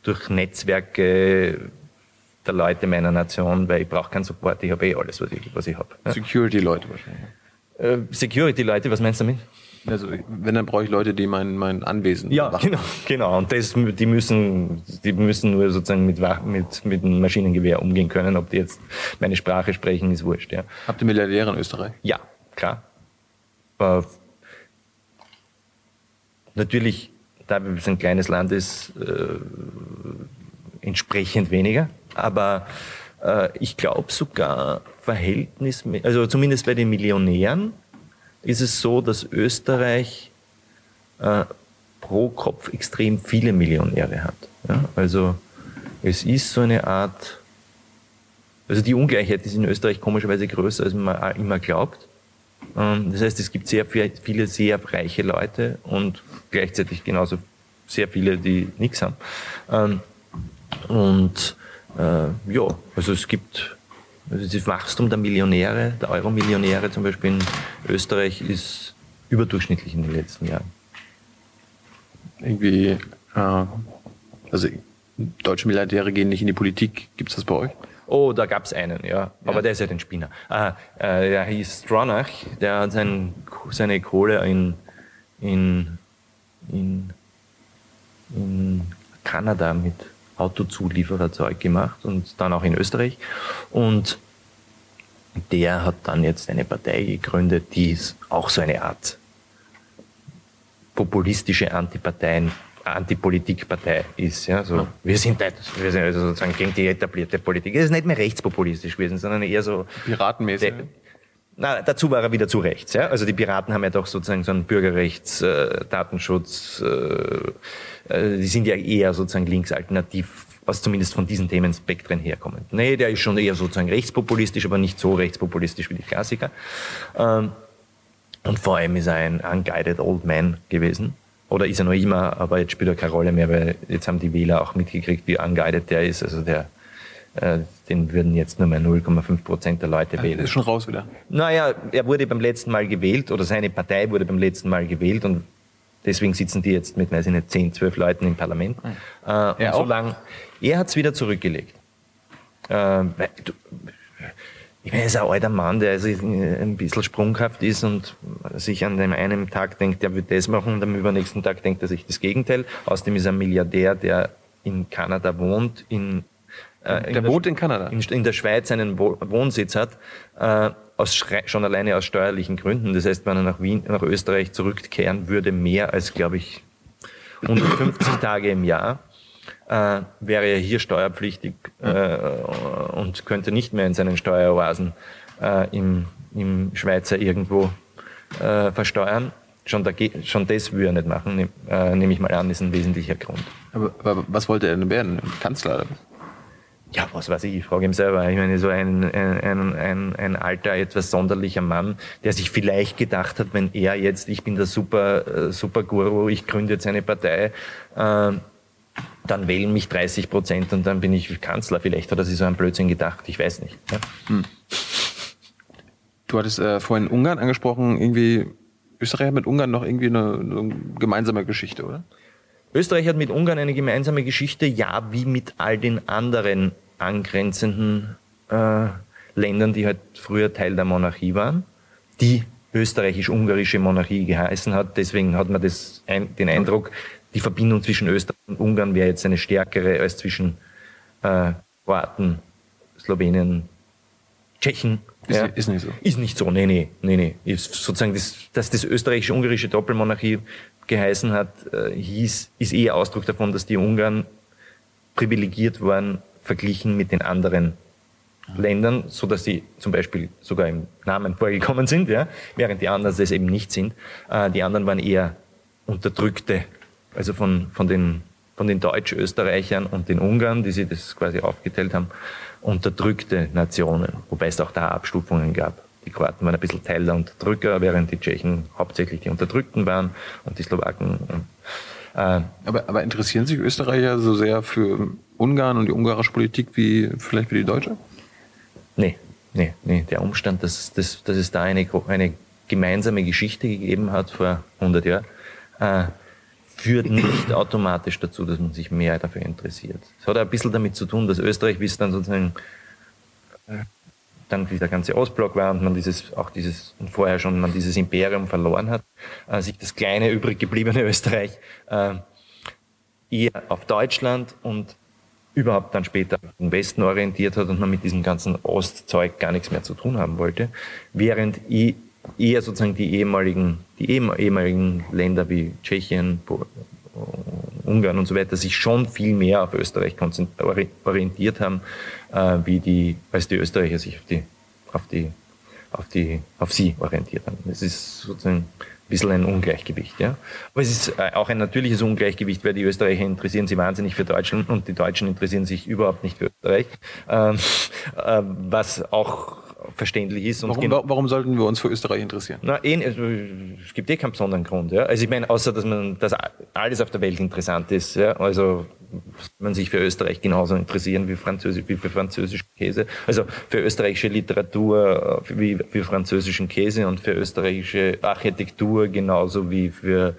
durch Netzwerke der Leute meiner Nation, weil ich brauche keinen Support, ich habe eh alles, was ich, was ich habe. Ja. Security-Leute wahrscheinlich. Äh, Security-Leute, was meinst du damit? Also wenn, dann brauche ich Leute, die mein, mein Anwesen Ja, machen. genau, genau. Und das, die müssen, die müssen nur sozusagen mit, mit, mit einem Maschinengewehr umgehen können. Ob die jetzt meine Sprache sprechen, ist wurscht, ja. Habt ihr Milliardäre in Österreich? Ja, klar. Aber natürlich, da es ein kleines Land ist, äh, entsprechend weniger. Aber äh, ich glaube sogar Verhältnis, also zumindest bei den Millionären, ist es so, dass Österreich äh, pro Kopf extrem viele Millionäre hat. Ja? Also es ist so eine Art, also die Ungleichheit ist in Österreich komischerweise größer, als man immer glaubt. Ähm, das heißt, es gibt sehr viele sehr reiche Leute und gleichzeitig genauso sehr viele, die nichts haben. Ähm, und äh, ja, also es gibt also das Wachstum der Millionäre, der Euro-Millionäre zum Beispiel in Österreich ist überdurchschnittlich in den letzten Jahren. Irgendwie, äh, also deutsche Milliardäre gehen nicht in die Politik. Gibt es das bei euch? Oh, da gab's einen, ja. Aber der ist ja den Spinner. Ah, äh, der hieß Stronach, der hat sein, seine Kohle in, in, in, in Kanada mit Autozuliefererzeug gemacht und dann auch in Österreich. Und der hat dann jetzt eine Partei gegründet, die auch so eine Art populistische Antiparteien Antipolitikpartei ist. Ja, so. Wir sind nicht, wir sind also sozusagen gegen die etablierte Politik. Es ist nicht mehr rechtspopulistisch gewesen, sondern eher so Piratenmäßig. Na, dazu war er wieder zu rechts. Ja? Also die Piraten haben ja doch sozusagen so einen Bürgerrechts, äh, Datenschutz, äh, äh, die sind ja eher sozusagen linksalternativ, was zumindest von diesen Themenspektren herkommt. Nee, der ist schon eher sozusagen rechtspopulistisch, aber nicht so rechtspopulistisch wie die Klassiker. Ähm, und vor allem ist er ein unguided old man gewesen. Oder ist er noch immer, aber jetzt spielt er keine Rolle mehr, weil jetzt haben die Wähler auch mitgekriegt, wie unguided der ist. Also der, den würden jetzt nur mal 0,5 Prozent der Leute wählen. Ist schon raus wieder. Naja, er wurde beim letzten Mal gewählt oder seine Partei wurde beim letzten Mal gewählt und deswegen sitzen die jetzt mit, weiß ich nicht, 10, 12 Leuten im Parlament. Mhm. Äh, er und so lang, er hat es wieder zurückgelegt. Äh, du, ich meine, er ist ein alter Mann, der also ein bisschen sprunghaft ist und sich an dem einen Tag denkt, er wird das machen und am übernächsten Tag denkt er sich das Gegenteil. Außerdem ist er ein Milliardär, der in Kanada wohnt, in äh, der wohnt in Kanada. In, in, der Schweiz einen Wohnsitz hat, äh, aus, schon alleine aus steuerlichen Gründen. Das heißt, wenn er nach Wien, nach Österreich zurückkehren würde, mehr als, glaube ich, 150 Tage im Jahr, äh, wäre er hier steuerpflichtig äh, und könnte nicht mehr in seinen Steueroasen äh, im, im Schweizer irgendwo äh, versteuern. Schon, da, schon das würde er nicht machen, nehm, äh, nehme ich mal an, ist ein wesentlicher Grund. Aber, aber was wollte er denn werden? Kanzler? Ja, was weiß ich, ich frage ihn selber. Ich meine, so ein, ein, ein, ein alter, etwas sonderlicher Mann, der sich vielleicht gedacht hat, wenn er jetzt, ich bin der super, äh, super Guru, ich gründe jetzt eine Partei, äh, dann wählen mich 30 Prozent und dann bin ich Kanzler. Vielleicht hat er sich so ein Blödsinn gedacht, ich weiß nicht. Ja? Hm. Du hattest äh, vorhin Ungarn angesprochen, irgendwie, Österreich hat mit Ungarn noch irgendwie eine, eine gemeinsame Geschichte, oder? Österreich hat mit Ungarn eine gemeinsame Geschichte, ja, wie mit all den anderen angrenzenden äh, Ländern, die halt früher Teil der Monarchie waren, die österreichisch-ungarische Monarchie geheißen hat. Deswegen hat man das, den Eindruck, die Verbindung zwischen Österreich und Ungarn wäre jetzt eine stärkere als zwischen äh, Kroaten, Slowenien, Tschechen. Ist, ja. ist nicht so. Ist nicht so, nee, nee, nee, nee. Ist sozusagen, das, dass das österreichische-ungarische Doppelmonarchie geheißen hat, äh, hieß, ist eher Ausdruck davon, dass die Ungarn privilegiert waren, verglichen mit den anderen Ländern, so dass sie zum Beispiel sogar im Namen vorgekommen sind, ja, während die anderen das eben nicht sind. Äh, die anderen waren eher unterdrückte also von, von den, von den Deutsch-Österreichern und den Ungarn, die sie das quasi aufgeteilt haben, unterdrückte Nationen, wobei es auch da Abstufungen gab. Die Kroaten waren ein bisschen Teil der Unterdrücker, während die Tschechen hauptsächlich die Unterdrückten waren und die Slowaken. Äh, aber, aber interessieren sich Österreicher so sehr für Ungarn und die ungarische Politik wie vielleicht für die Deutsche? Nee, nee, nee. Der Umstand, dass, dass, dass es da eine, eine gemeinsame Geschichte gegeben hat vor 100 Jahren, äh, führt nicht automatisch dazu, dass man sich mehr dafür interessiert. Es hat ein bisschen damit zu tun, dass Österreich, wie es dann sozusagen äh, dann dieser ganze Ostblock war und man dieses, auch dieses, und vorher schon man dieses Imperium verloren hat, äh, sich das kleine übrig gebliebene Österreich äh, eher auf Deutschland und überhaupt dann später den Westen orientiert hat und man mit diesem ganzen Ostzeug gar nichts mehr zu tun haben wollte, während eher sozusagen die ehemaligen, die ehemaligen Länder wie Tschechien, Ungarn und so weiter sich schon viel mehr auf Österreich orientiert haben, äh, wie die, als die Österreicher sich auf die, auf die, auf die, auf sie orientiert haben. Das ist sozusagen bisschen ein Ungleichgewicht, ja. Aber es ist äh, auch ein natürliches Ungleichgewicht, weil die Österreicher interessieren sich wahnsinnig für Deutschland und die Deutschen interessieren sich überhaupt nicht für Österreich, ähm, äh, was auch verständlich ist. warum, warum sollten wir uns für Österreich interessieren? Na, eh, also, es gibt eh keinen besonderen Grund. Ja? Also ich meine, außer dass man, dass alles auf der Welt interessant ist. Ja? Also man sich für Österreich genauso interessieren wie, Französisch, wie für französischen Käse. Also für österreichische Literatur wie für französischen Käse und für österreichische Architektur genauso wie für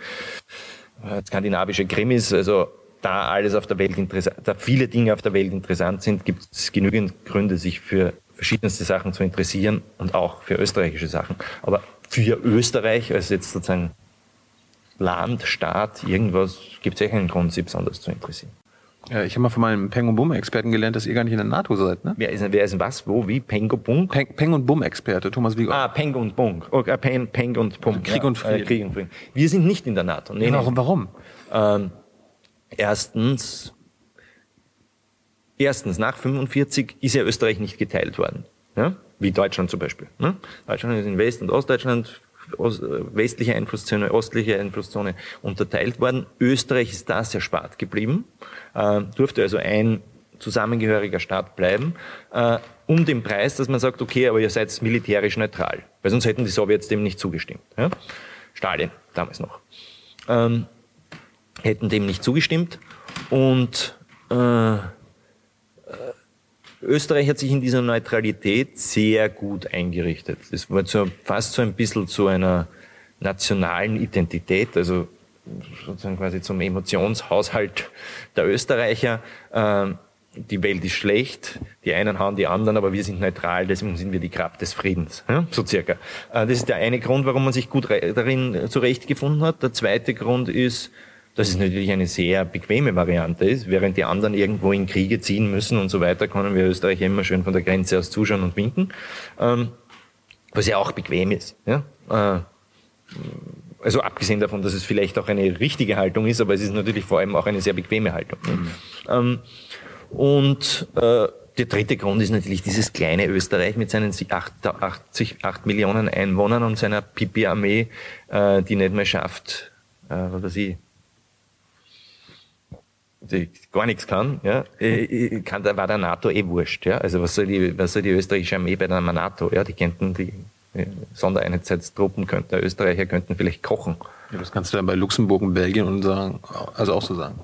äh, skandinavische Krimis. Also da alles auf der Welt interessant, da viele Dinge auf der Welt interessant sind, gibt es genügend Gründe, sich für verschiedenste Sachen zu interessieren und auch für österreichische Sachen. Aber für Österreich als jetzt sozusagen Land, Staat, irgendwas, gibt es echt einen Grund, sich besonders zu interessieren. Ja, ich habe mal von meinem Peng- und Bumm-Experten gelernt, dass ihr gar nicht in der NATO seid, ne? Wer ist, wer ist denn was? Wo? Wie? Pengo Bunk? Peng, Peng und Bumm-Experte, Thomas Wiegold. Ah, Peng und Bunk. Okay, Peng, Peng und Bunk. Krieg und Frieden. Äh, Krieg und Frieden. Wir sind nicht in der NATO. Nee, warum? nee. warum? Ähm, erstens, erstens, nach 45 ist ja Österreich nicht geteilt worden. Ja? Wie Deutschland zum Beispiel. Ne? Deutschland ist in West- und Ostdeutschland, Ost, äh, westliche Einflusszone, östliche Einflusszone unterteilt worden. Österreich ist da sehr spart geblieben, äh, durfte also ein zusammengehöriger Staat bleiben, äh, um den Preis, dass man sagt, okay, aber ihr seid militärisch neutral. Weil sonst hätten die Sowjets dem nicht zugestimmt. Stalin, damals noch. Ähm, hätten dem nicht zugestimmt und äh, Österreich hat sich in dieser Neutralität sehr gut eingerichtet. Es war so, fast so ein bisschen zu einer nationalen Identität, also sozusagen quasi zum Emotionshaushalt der Österreicher. Ähm, die Welt ist schlecht, die einen hauen die anderen, aber wir sind neutral, deswegen sind wir die Kraft des Friedens, ja, so circa. Äh, das ist der eine Grund, warum man sich gut darin zurechtgefunden hat. Der zweite Grund ist, dass es natürlich eine sehr bequeme Variante ist. Während die anderen irgendwo in Kriege ziehen müssen und so weiter, können wir Österreicher immer schön von der Grenze aus zuschauen und winken. Ähm, was ja auch bequem ist. Ja? Äh, also abgesehen davon, dass es vielleicht auch eine richtige Haltung ist, aber es ist natürlich vor allem auch eine sehr bequeme Haltung. Mhm. Ähm, und äh, der dritte Grund ist natürlich dieses kleine Österreich mit seinen 80, 8 Millionen Einwohnern und seiner Pipi-Armee, äh, die nicht mehr schafft, äh, was weiß ich, gar nichts kann, ja, kann, da war der NATO eh wurscht, ja. Also was soll die, was soll die österreichische Armee bei der NATO, ja, die könnten die Sondereinheitstruppen könnten, der Österreicher könnten vielleicht kochen. Ja, das kannst du dann bei Luxemburg und Belgien und sagen, also auch so sagen.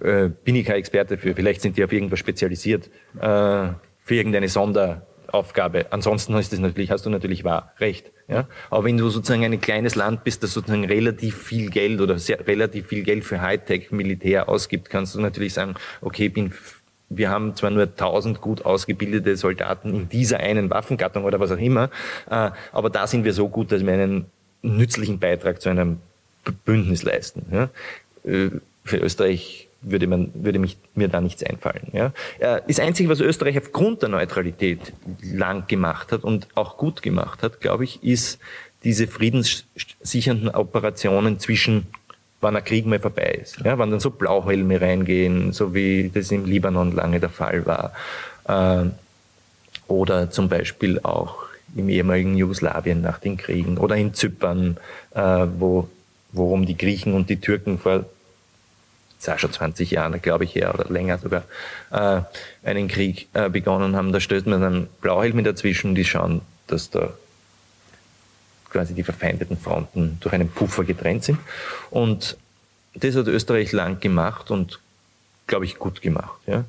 Äh, bin ich kein Experte für, vielleicht sind die auf irgendwas spezialisiert, äh, für irgendeine Sonder, Aufgabe. Ansonsten ist das natürlich, hast du natürlich wahr, recht. Ja? Aber wenn du sozusagen ein kleines Land bist, das sozusagen relativ viel Geld oder sehr, relativ viel Geld für Hightech-Militär ausgibt, kannst du natürlich sagen, okay, bin, wir haben zwar nur tausend gut ausgebildete Soldaten in dieser einen Waffengattung oder was auch immer, äh, aber da sind wir so gut, dass wir einen nützlichen Beitrag zu einem Bündnis leisten. Ja? Äh, für Österreich würde, man, würde mich, mir da nichts einfallen. Ja. Das Einzige, was Österreich aufgrund der Neutralität lang gemacht hat und auch gut gemacht hat, glaube ich, ist diese friedenssichernden Operationen zwischen wann ein Krieg mal vorbei ist. Ja, wann dann so Blauhelme reingehen, so wie das im Libanon lange der Fall war. Äh, oder zum Beispiel auch im ehemaligen Jugoslawien nach den Kriegen oder in Zypern, äh, wo, worum die Griechen und die Türken vor ist auch schon 20 Jahre, glaube ich, her oder länger sogar, äh, einen Krieg äh, begonnen haben. Da stößt man dann Blauhelme dazwischen, die schauen, dass da quasi die verfeindeten Fronten durch einen Puffer getrennt sind. Und das hat Österreich lang gemacht und, glaube ich, gut gemacht. Ja?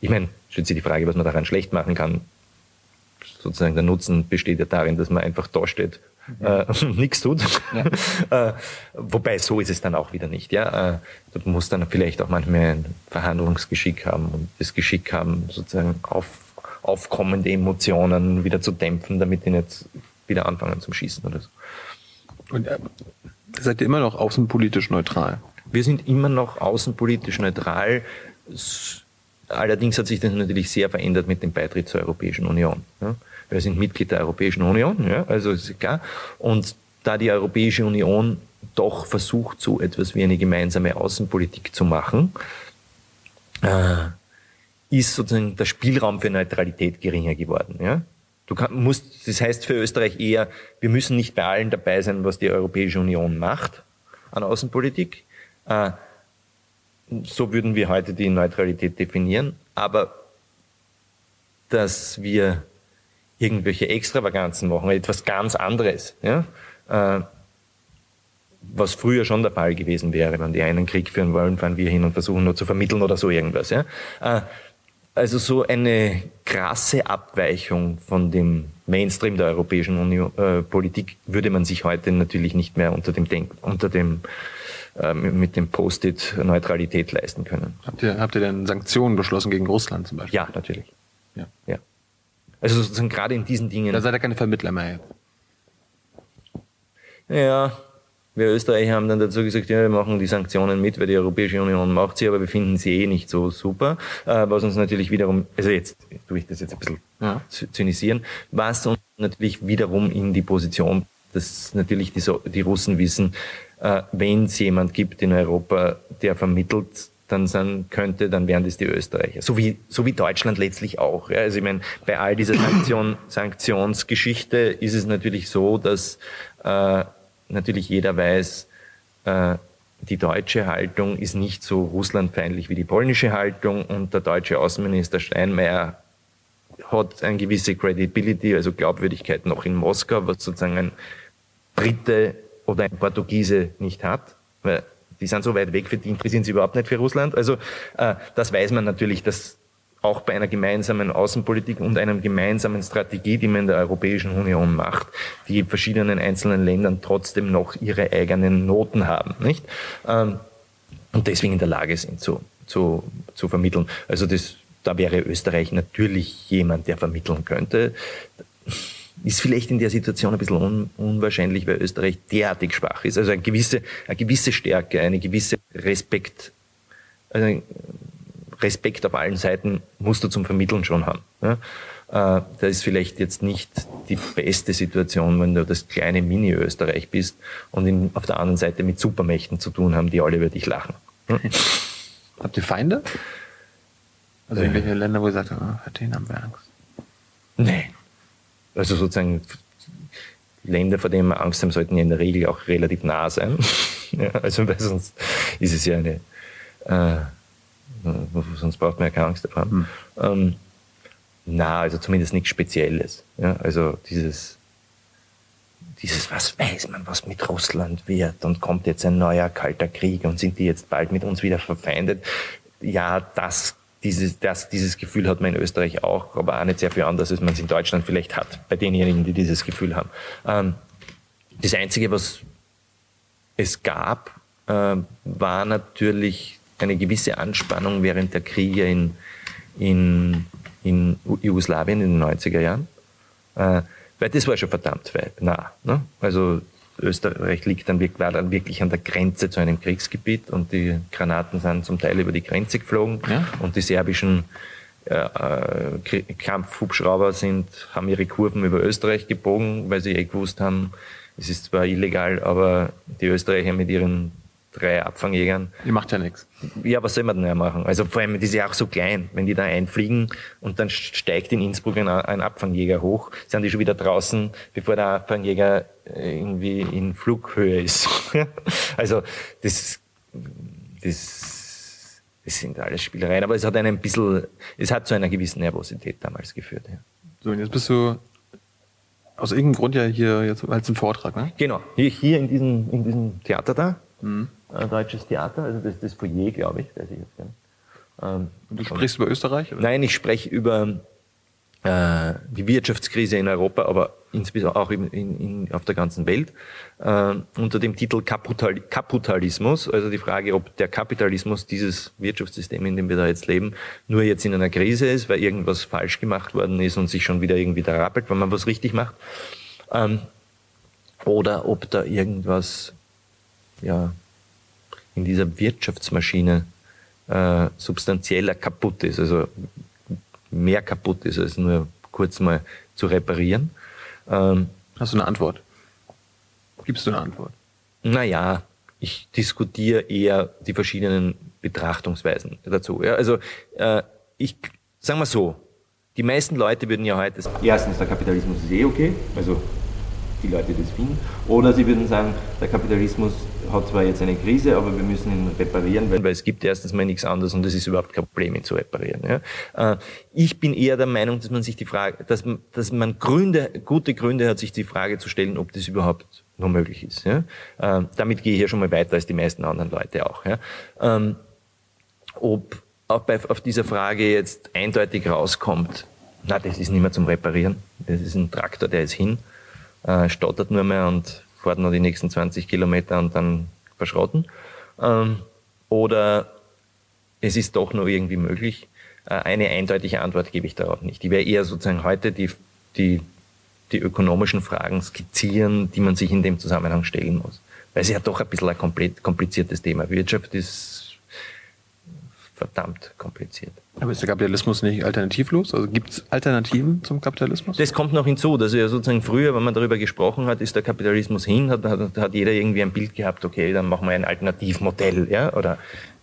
Ich meine, stellt sich die Frage, was man daran schlecht machen kann. Sozusagen der Nutzen besteht ja darin, dass man einfach da steht äh, nichts tut. Ja. äh, wobei so ist es dann auch wieder nicht. Ja, äh, du musst dann vielleicht auch manchmal ein Verhandlungsgeschick haben und das Geschick haben, sozusagen auf, aufkommende Emotionen wieder zu dämpfen, damit die nicht wieder anfangen zum Schießen oder so. Und äh, seid ihr immer noch außenpolitisch neutral? Wir sind immer noch außenpolitisch neutral. Allerdings hat sich das natürlich sehr verändert mit dem Beitritt zur Europäischen Union. Ja. Wir sind Mitglied der Europäischen Union, ja, also ist klar. Und da die Europäische Union doch versucht, so etwas wie eine gemeinsame Außenpolitik zu machen, äh, ist sozusagen der Spielraum für Neutralität geringer geworden. Ja? Du kann, musst, das heißt für Österreich eher, wir müssen nicht bei allen dabei sein, was die Europäische Union macht an Außenpolitik. Äh, so würden wir heute die Neutralität definieren. Aber dass wir irgendwelche Extravaganzen machen, etwas ganz anderes. Ja? Äh, was früher schon der Fall gewesen wäre, wenn die einen Krieg führen wollen, fahren wir hin und versuchen nur zu vermitteln oder so irgendwas. Ja? Äh, also so eine krasse Abweichung von dem Mainstream der europäischen Union, äh, Politik würde man sich heute natürlich nicht mehr unter dem Denk unter dem äh, mit dem Post-it Neutralität leisten können. Habt ihr, habt ihr denn Sanktionen beschlossen gegen Russland zum Beispiel? Ja, natürlich. Ja. ja. Also sozusagen gerade in diesen Dingen. Da seid ihr keine Vermittler mehr. Ja, wir Österreicher haben dann dazu gesagt, ja, wir machen die Sanktionen mit, weil die Europäische Union macht sie, aber wir finden sie eh nicht so super. Äh, was uns natürlich wiederum, also jetzt tue ich das jetzt ein bisschen ja. zynisieren, was uns natürlich wiederum in die Position, dass natürlich die, die Russen wissen, äh, wenn es jemand gibt in Europa, der vermittelt, dann sein könnte, dann wären das die Österreicher. So wie, so wie Deutschland letztlich auch. Ja. Also ich meine, bei all dieser Sanktion, Sanktionsgeschichte ist es natürlich so, dass äh, natürlich jeder weiß, äh, die deutsche Haltung ist nicht so russlandfeindlich wie die polnische Haltung und der deutsche Außenminister Steinmeier hat eine gewisse Credibility, also Glaubwürdigkeit noch in Moskau, was sozusagen ein Brite oder ein Portugiese nicht hat. Weil die sind so weit weg, für die interessieren sie überhaupt nicht für Russland. Also äh, das weiß man natürlich, dass auch bei einer gemeinsamen Außenpolitik und einer gemeinsamen Strategie, die man in der Europäischen Union macht, die verschiedenen einzelnen Ländern trotzdem noch ihre eigenen Noten haben, nicht? Ähm, und deswegen in der Lage sind zu, zu, zu vermitteln. Also das, da wäre Österreich natürlich jemand, der vermitteln könnte. Ist vielleicht in der Situation ein bisschen un, unwahrscheinlich, weil Österreich derartig schwach ist. Also eine gewisse, eine gewisse Stärke, eine gewisse Respekt, also Respekt auf allen Seiten musst du zum Vermitteln schon haben. Ja? Äh, da ist vielleicht jetzt nicht die beste Situation, wenn du das kleine Mini-Österreich bist und in, auf der anderen Seite mit Supermächten zu tun haben, die alle über dich lachen. Ja? Habt ihr Feinde? Also äh. irgendwelche Länder, wo ihr sagt, oh, vor denen haben wir Angst? Nee. Also sozusagen Länder, vor denen wir Angst haben, sollten ja in der Regel auch relativ nah sein. ja, also weil sonst ist es ja eine äh, sonst braucht man ja keine Angst davor haben. Hm. Ähm, na, also zumindest nichts Spezielles. Ja, also dieses, dieses, was weiß man, was mit Russland wird und kommt jetzt ein neuer kalter Krieg und sind die jetzt bald mit uns wieder verfeindet. Ja, das, dieses, das, dieses Gefühl hat man in Österreich auch, aber auch nicht sehr viel anders, als man es in Deutschland vielleicht hat, bei denjenigen, die dieses Gefühl haben. Ähm, das Einzige, was es gab, äh, war natürlich eine gewisse Anspannung während der Kriege in, in, in Jugoslawien in den 90er Jahren. Äh, weil das war schon verdammt weit, nah. Ne? Also Österreich liegt dann, war dann wirklich an der Grenze zu einem Kriegsgebiet und die Granaten sind zum Teil über die Grenze geflogen ja. und die serbischen äh, äh Kampfhubschrauber sind, haben ihre Kurven über Österreich gebogen, weil sie eh gewusst haben, es ist zwar illegal, aber die Österreicher mit ihren drei Abfangjägern. Die macht ja nichts. Ja, was soll man denn ja machen? Also vor allem, die ist ja auch so klein. Wenn die da einfliegen und dann steigt in Innsbruck ein, ein Abfangjäger hoch, sind die schon wieder draußen, bevor der Abfangjäger äh, irgendwie in Flughöhe ist. also das, das, das sind alles Spielereien. Aber es hat einen bisschen, es hat zu einer gewissen Nervosität damals geführt. Ja. So, und jetzt bist du aus irgendeinem Grund ja hier jetzt als ein Vortrag, ne? Genau, hier, hier in, diesem, in diesem Theater da. Mhm. Äh, Deutsches Theater, also das ist das Foyer, glaube ich, weiß ich jetzt gar. Ähm, du sprichst über Österreich? Oder? Nein, ich spreche über äh, die Wirtschaftskrise in Europa, aber insbesondere auch in, in, auf der ganzen Welt, äh, unter dem Titel Kapital, Kapitalismus, also die Frage, ob der Kapitalismus, dieses Wirtschaftssystem, in dem wir da jetzt leben, nur jetzt in einer Krise ist, weil irgendwas falsch gemacht worden ist und sich schon wieder irgendwie da rappelt, wenn man was richtig macht, ähm, oder ob da irgendwas ja, in dieser Wirtschaftsmaschine äh, substanzieller kaputt ist, also mehr kaputt ist, als nur kurz mal zu reparieren. Ähm, Hast du eine Antwort? Gibst du eine Antwort? Naja, ich diskutiere eher die verschiedenen Betrachtungsweisen dazu. Ja, also äh, ich sagen wir so, die meisten Leute würden ja heute erstens der Kapitalismus ist eh okay, also die Leute das finden. Oder sie würden sagen, der Kapitalismus hat zwar jetzt eine Krise, aber wir müssen ihn reparieren, weil, weil es gibt erstens mal nichts anderes und es ist überhaupt kein Problem, ihn zu reparieren. Ja. Äh, ich bin eher der Meinung, dass man sich die Frage, dass, dass man Gründe, gute Gründe hat, sich die Frage zu stellen, ob das überhaupt noch möglich ist. Ja. Äh, damit gehe ich ja schon mal weiter als die meisten anderen Leute auch. Ja. Ähm, ob auch bei, auf dieser Frage jetzt eindeutig rauskommt, na, das ist nicht mehr zum Reparieren. Das ist ein Traktor, der ist hin äh, stottert nur mehr und fährt noch die nächsten 20 Kilometer und dann verschrotten. Ähm, oder es ist doch nur irgendwie möglich. Äh, eine eindeutige Antwort gebe ich darauf nicht. Ich werde eher sozusagen heute die, die, die ökonomischen Fragen skizzieren, die man sich in dem Zusammenhang stellen muss. Weil es ja doch ein bisschen ein komplett kompliziertes Thema. Wirtschaft ist verdammt kompliziert. Aber ist der Kapitalismus nicht alternativlos? Also gibt es Alternativen zum Kapitalismus? Das kommt noch hinzu, dass ja sozusagen früher, wenn man darüber gesprochen hat, ist der Kapitalismus hin, hat, hat, hat jeder irgendwie ein Bild gehabt, okay, dann machen wir ein Alternativmodell, ja, oder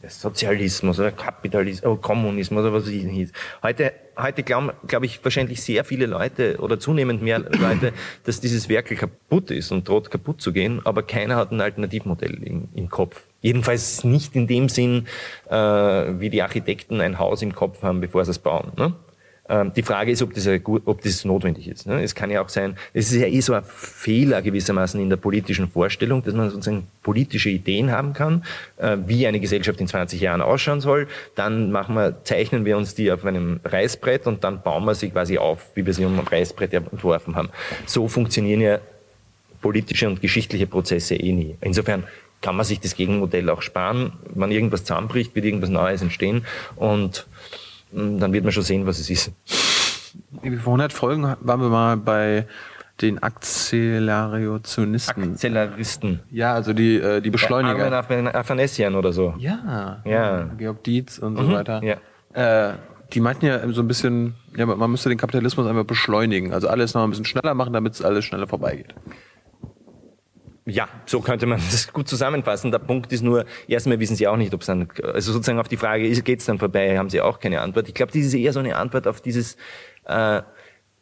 Sozialismus oder Kapitalismus oder Kommunismus oder was es hieß. Heute, heute glauben, glaube ich, wahrscheinlich sehr viele Leute oder zunehmend mehr Leute, dass dieses Werk kaputt ist und droht kaputt zu gehen, aber keiner hat ein Alternativmodell im, im Kopf. Jedenfalls nicht in dem Sinn, äh, wie die Architekten ein Haus im Kopf haben, bevor sie es bauen. Ne? Ähm, die Frage ist, ob das, ob das notwendig ist. Ne? Es kann ja auch sein, es ist ja eh so ein Fehler gewissermaßen in der politischen Vorstellung, dass man sozusagen politische Ideen haben kann, äh, wie eine Gesellschaft in 20 Jahren ausschauen soll. Dann machen wir, zeichnen wir uns die auf einem Reißbrett und dann bauen wir sie quasi auf, wie wir sie um ein Reißbrett entworfen haben. So funktionieren ja politische und geschichtliche Prozesse eh nie. Insofern kann man sich das Gegenmodell auch sparen. Wenn irgendwas zusammenbricht, wird irgendwas Neues entstehen und dann wird man schon sehen, was es ist. Vor 100 Folgen waren wir mal bei den Akzelerationisten. Akzeleristen. Ja, also die, äh, die Beschleuniger. Ja, Athanasian oder so. Ja. Ja. Georg Dietz und so Mhm. weiter. Ja. Äh, die meinten ja so ein bisschen, ja, man müsste den Kapitalismus einfach beschleunigen. Also alles noch ein bisschen schneller machen, damit es alles schneller vorbeigeht. Ja, so könnte man das gut zusammenfassen. Der Punkt ist nur, erstmal wissen Sie auch nicht, ob es dann, also sozusagen auf die Frage, geht es dann vorbei, haben Sie auch keine Antwort. Ich glaube, das ist eher so eine Antwort auf dieses, äh,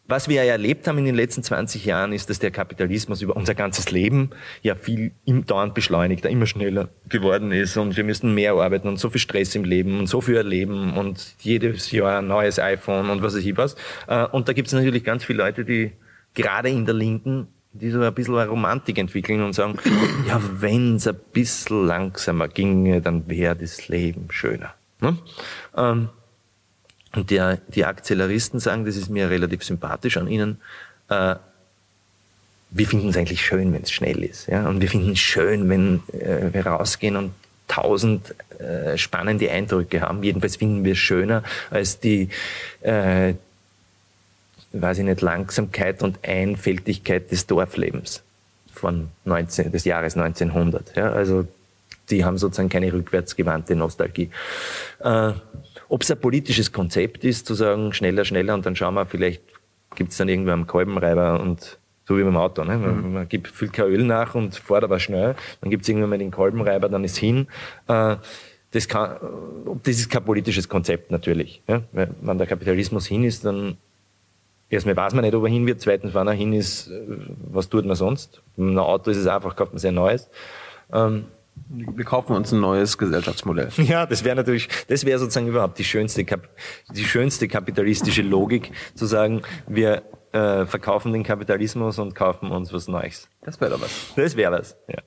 was wir ja erlebt haben in den letzten 20 Jahren, ist, dass der Kapitalismus über unser ganzes Leben ja viel im dauernd beschleunigter, immer schneller geworden ist und wir müssen mehr arbeiten und so viel Stress im Leben und so viel erleben und jedes Jahr ein neues iPhone und was weiß ich was. Äh, Und da gibt es natürlich ganz viele Leute, die gerade in der Linken die so ein bisschen eine Romantik entwickeln und sagen, ja, wenn es ein bisschen langsamer ginge, dann wäre das Leben schöner. Ne? Ähm, und der, die Akzeleristen sagen, das ist mir relativ sympathisch an ihnen, äh, wir finden es eigentlich schön, wenn es schnell ist. Ja? Und wir finden es schön, wenn äh, wir rausgehen und tausend äh, spannende Eindrücke haben. Jedenfalls finden wir es schöner als die, äh, weiß ich nicht, Langsamkeit und Einfältigkeit des Dorflebens von 19, des Jahres 1900. Ja, also die haben sozusagen keine rückwärtsgewandte Nostalgie. Äh, Ob es ein politisches Konzept ist, zu sagen, schneller, schneller und dann schauen wir, vielleicht gibt es dann irgendwo einen Kolbenreiber und so wie beim Auto. Ne? Man, man gibt, füllt kein Öl nach und fährt aber schnell. Dann gibt es irgendwann mal den Kolbenreiber, dann ist hin. Äh, das, kann, das ist kein politisches Konzept natürlich. Ja? Wenn der Kapitalismus hin ist, dann erstmal weiß man nicht, ob er hin wird. Zweitens, wenn er hin ist, äh, was tut man sonst? Mit einem Auto ist es einfach, kauft man sich ein neues. Ähm, Wir kaufen uns ein neues Gesellschaftsmodell. ja, das wäre natürlich, das wäre sozusagen überhaupt die schönste, die schönste kapitalistische Logik, zu sagen, wir äh, verkaufen den Kapitalismus und kaufen uns was Neues. Das wäre was. Das wäre was. Ja.